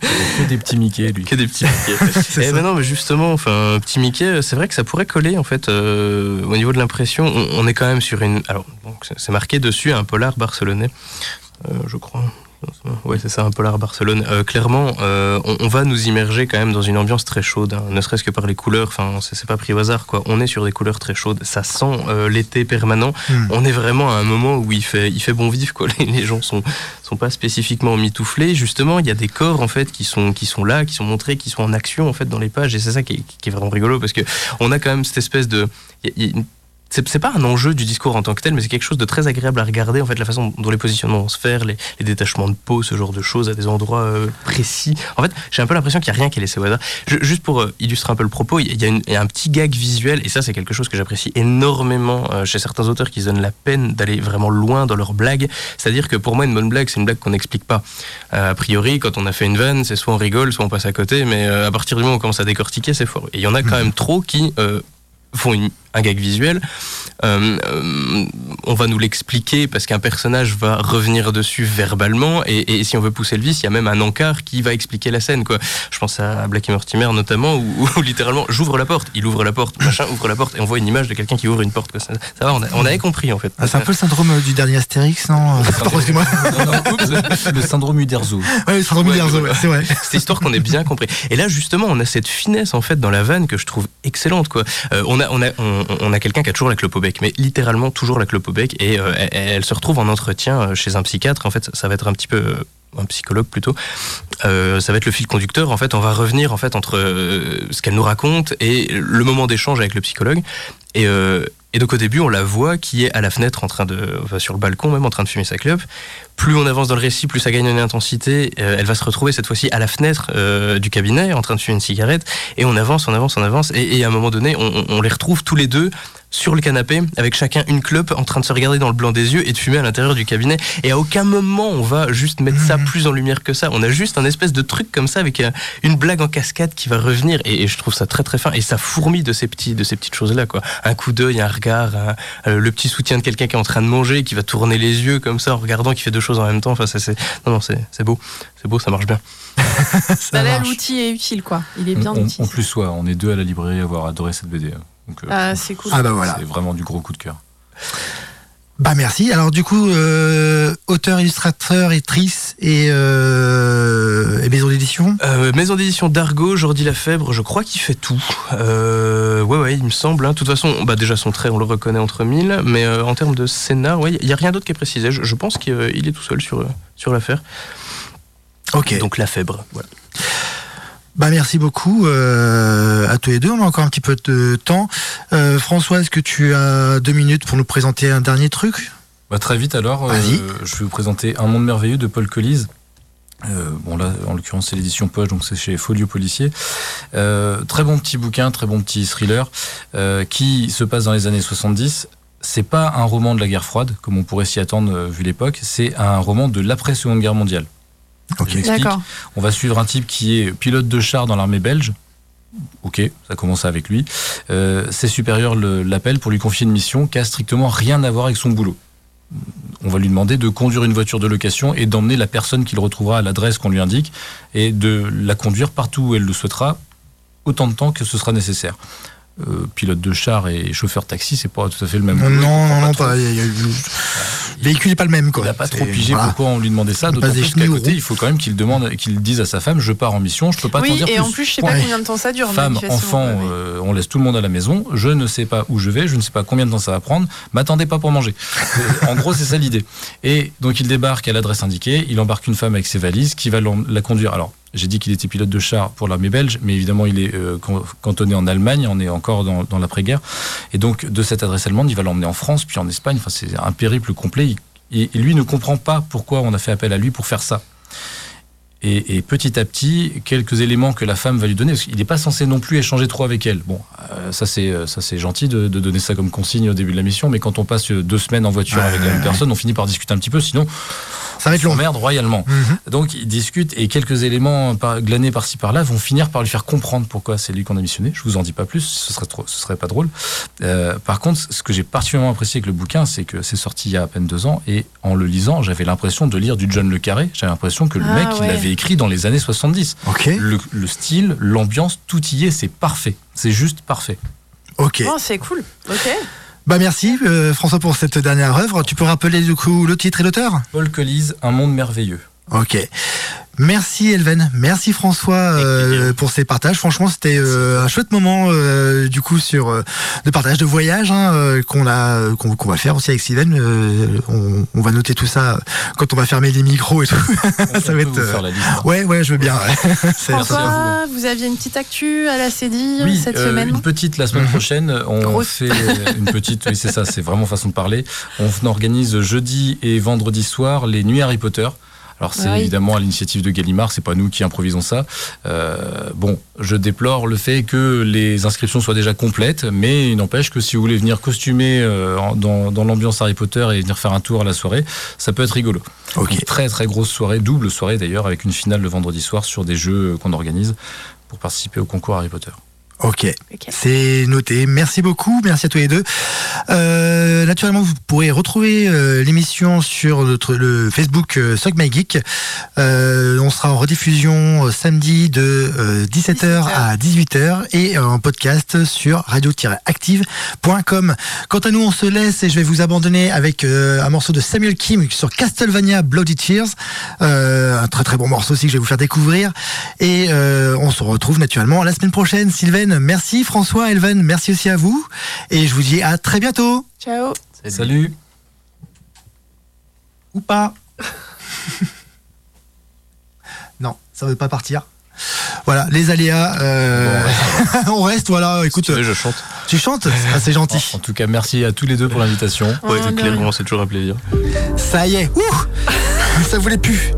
que des petits Mickey, lui. Que des petits Mickey. Et eh ben non, mais justement, enfin, petit Mickey, c'est vrai que ça pourrait coller en fait au niveau de l'impression. On, on, est quand même sur une. Alors, c'est marqué dessus un polar barcelonais, euh, je crois. Oui, c'est ça, un polar Barcelone. Euh, clairement, euh, on, va nous immerger quand même dans une ambiance très chaude, hein, ne serait-ce que par les couleurs. Enfin, c'est pas pris au hasard, quoi. On est sur des couleurs très chaudes. Ça sent l'été permanent. Hmm. On est vraiment à un moment où il fait, il fait bon vivre, quoi. Les, gens sont, sont pas spécifiquement mitouflés. Justement, il y a des corps en fait qui sont, qui sont là, qui sont montrés, qui sont en action en fait dans les pages. Et c'est ça qui est, qui est, vraiment rigolo parce que on a quand même cette espèce de, c'est pas un enjeu du discours en tant que tel, mais c'est quelque chose de très agréable à regarder, en fait, la façon dont les positionnements vont se faire, les, détachements de peau, ce genre de choses à des endroits euh, précis. En fait, j'ai un peu l'impression qu'il n'y a rien qui est laissé au hasard. juste pour euh, illustrer un peu le propos, il y, a un petit gag visuel, et ça, c'est quelque chose que j'apprécie énormément euh, chez certains auteurs qui se donnent la peine d'aller vraiment loin dans leurs blagues. C'est-à-dire que pour moi, une bonne blague, c'est une blague qu'on n'explique pas. a priori, quand on a fait une vanne, c'est soit on rigole, soit on passe à côté, mais à partir du moment où on commence à décortiquer, c'est fort. Et il y en a quand mmh. même trop qui font une, un gag visuel. Euh, euh, on va nous l'expliquer parce qu'un personnage va revenir dessus verbalement et, si on veut pousser le vice, il y a même un encart qui va expliquer la scène. Quoi. Je pense à Black Mortimer notamment où, littéralement j'ouvre la porte, il ouvre la porte, machin ouvre la porte et on voit une image de quelqu'un qui ouvre une porte. Ça, va, on, avait compris en fait. Ah, c'est un peu le syndrome du dernier Astérix, non Le syndrome Uderzo. Ouais, le syndrome Uderzo, c'est vrai. C'est histoire qu'on ait bien compris. Et là justement, on a cette finesse en fait dans la vanne que je trouve excellente. Quoi. Euh, on a, on a, on, a quelqu'un qui a toujours la clope au bec, mais littéralement toujours la clope au bec, et euh, elle, se retrouve en entretien euh, chez un psychiatre. En fait, ça va être un petit peu euh, un psychologue plutôt, ça va être le fil conducteur. En fait, on va revenir en fait entre ce qu'elle nous raconte et le moment d'échange avec le psychologue. Et, et donc au début, on la voit qui est à la fenêtre en train de, enfin, sur le balcon même en train de fumer sa clope. Plus on avance dans le récit, plus ça gagne en intensité. elle va se retrouver cette fois-ci à la fenêtre du cabinet en train de fumer une cigarette. Et on avance, on avance, on avance. Et, et à un moment donné, on, on, les retrouve tous les deux sur le canapé avec chacun une clope en train de se regarder dans le blanc des yeux et de fumer à l'intérieur du cabinet. Et à aucun moment on va juste mettre ça mhm. plus en lumière que ça. On a juste un espèce de truc comme ça avec euh, une blague en cascade qui va revenir et, je trouve ça très très fin et ça fourmille de ces petits de ces petites choses là quoi. Un coup d'œil, un regard, euh, le petit soutien de quelqu'un qui est en train de manger qui va tourner les yeux comme ça en regardant qui fait deux choses en même temps. Enfin c'est non non c'est beau c'est beau ça marche bien. ça l'outil est utile quoi. Il est bien utile. En plus ouais, on est deux à la librairie à avoir adoré cette BD. Hein. Euh, ah, c'est cool. Ah bah voilà. C'est vraiment du gros coup de cœur. Bah merci. Alors du coup, euh, auteur, illustrateur, actrice et, euh, et maison d'édition? Euh, Maison d'édition d'Argo, Jordi Lafèbre, je crois qu'il fait tout. Euh, ouais, ouais, il me semble. Hein. De toute façon, bah déjà son trait, on le reconnaît entre mille, mais euh, en termes de scénar, ouais, il n'y a rien d'autre qui est précisé. Je, je pense qu'il euh, est tout seul sur, sur l'affaire. Ok. Donc Lafèbre, voilà. Bah merci beaucoup euh, à tous les deux. On a encore un petit peu de temps. Euh, François, est-ce que tu as deux minutes pour nous présenter un dernier truc? Bah, très vite alors, euh, je vais vous présenter Un monde merveilleux de Paul Collise. Euh, bon là, en l'occurrence, c'est l'édition Poche, donc c'est chez Folio Policier. Euh, très bon petit bouquin, très bon petit thriller, euh, qui se passe dans les années 70. C'est pas un roman de la guerre froide, comme on pourrait s'y attendre euh, vu l'époque. C'est un roman de l'après Seconde Guerre mondiale. D'accord. On va suivre un type qui est pilote de char dans l'armée belge. Ok, ça commence avec lui. Euh, ses supérieurs le- l'appellent pour lui confier une mission qui a strictement rien à voir avec son boulot. On va lui demander de conduire une voiture de location et d'emmener la personne qu'il retrouvera à l'adresse qu'on lui indique et de la conduire partout où elle le souhaitera, autant de temps que ce sera nécessaire. Euh, pilote de char et chauffeur taxi, c'est pas tout à fait le même. Non, non, non, trop. pas. il y a- il y a- Le véhicule n'est pas le même, quoi. Il n'a pas trop pigé voilà. pourquoi on lui demandait ça, d'autant plus qu'à côté, il faut quand même qu'il demande, qu'il dise à sa femme, je pars en mission, je peux pas t'en Oui, dire et plus. en plus, je sais pas Ouais. combien de temps ça dure. Femme, enfant, Ouais, ouais. euh, on laisse tout le monde à la maison. Je ne sais pas où je vais, je ne sais pas combien de temps ça va prendre. M'attendez pas pour manger. Euh, en gros, c'est ça l'idée. Et donc, il débarque à l'adresse indiquée. Il embarque une femme avec ses valises qui va la conduire. Alors, j'ai dit qu'il était pilote de char pour l'armée belge, mais évidemment, il est euh, can- cantonné en Allemagne. On est encore dans, dans l'après-guerre. Et donc, de cette adresse allemande, il va l'emmener en France, puis en Espagne. Enfin, c'est un périple complet. Et, et lui ne comprend pas pourquoi on a fait appel à lui pour faire ça. Et, et petit à petit, quelques éléments que la femme va lui donner, parce qu'il n'est pas censé non plus échanger trop avec elle. Bon, euh, ça c'est euh, ça c'est gentil de, de donner ça comme consigne au début de la mission, mais quand on passe deux semaines en voiture avec la même personne, on finit par discuter un petit peu, sinon Ça va être on long. s'emmerde royalement. Mhm. Donc ils discutent et quelques éléments par- glanés par-ci par-là vont finir par lui faire comprendre pourquoi c'est lui qu'on a missionné. Je vous en dis pas plus, ce serait trop, ce serait pas drôle. Euh, par contre, ce que j'ai particulièrement apprécié avec le bouquin, c'est que c'est sorti il y a à peine deux ans et en le lisant, j'avais l'impression de lire du John le Carré. J'avais l'impression que le Ah, mec il ouais. l'avait écrit dans les années 70. Ok. Le, le style, l'ambiance, tout y est, c'est parfait. C'est juste parfait. Ok. Oh, c'est cool. Ok. Bah merci euh, François pour cette dernière œuvre. Tu peux rappeler du coup le titre et l'auteur? Paul Collise, Un monde merveilleux. Ok. Merci Elven, merci François euh, pour ces partages. Franchement, c'était euh, un chouette moment euh, du coup sur euh, de partage de voyage hein, euh, qu'on a qu'on qu'on va faire aussi avec Steven. Euh, on, on va noter tout ça quand on va fermer les micros et tout. On Ça va être, euh, faire la liste. hein. Ouais, ouais, je veux bien. ouais. François, vous aviez une petite actu à la CEDI Oui, cette euh, semaine une petite la semaine prochaine. On Grosse. fait euh, une petite, oui c'est ça, c'est vraiment façon de parler. On organise jeudi et vendredi soir les nuits Harry Potter. Alors c'est Ah oui. évidemment à l'initiative de Gallimard, c'est pas nous qui improvisons ça. Euh, bon, je déplore le fait que les inscriptions soient déjà complètes, mais il n'empêche que si vous voulez venir costumer euh, dans, dans l'ambiance Harry Potter et venir faire un tour à la soirée, ça peut être rigolo. Ok. Une très très grosse soirée, double soirée d'ailleurs, avec une finale le vendredi soir sur des jeux qu'on organise pour participer au concours Harry Potter. Ok. Ok. C'est noté. Merci beaucoup. Merci à tous les deux. Euh, naturellement, vous pourrez retrouver euh, l'émission sur notre le Facebook euh, Suck My Geek. Euh, on sera en rediffusion euh, samedi de euh, 17h à 18h et en podcast sur radio-active.com. Quant à nous, on se laisse et je vais vous abandonner avec un morceau de Samuel Kim sur Castlevania Bloody Tears. Euh, un très très bon morceau aussi que je vais vous faire découvrir. Et euh, on se retrouve naturellement la semaine prochaine. Sylvain, merci. François, Elven, merci aussi à vous. Et je vous dis à très bientôt. Ciao. Salut. Ou pas. non, ça veut pas partir. Voilà, les aléas. euh, on reste, voilà. Écoute, Tu veux, je chante. tu chantes Ah, C'est gentil. En tout cas, merci à tous les deux pour l'invitation. Ouais, clairement, c'est toujours un plaisir. Ça y est. Ouh Ça voulait plus.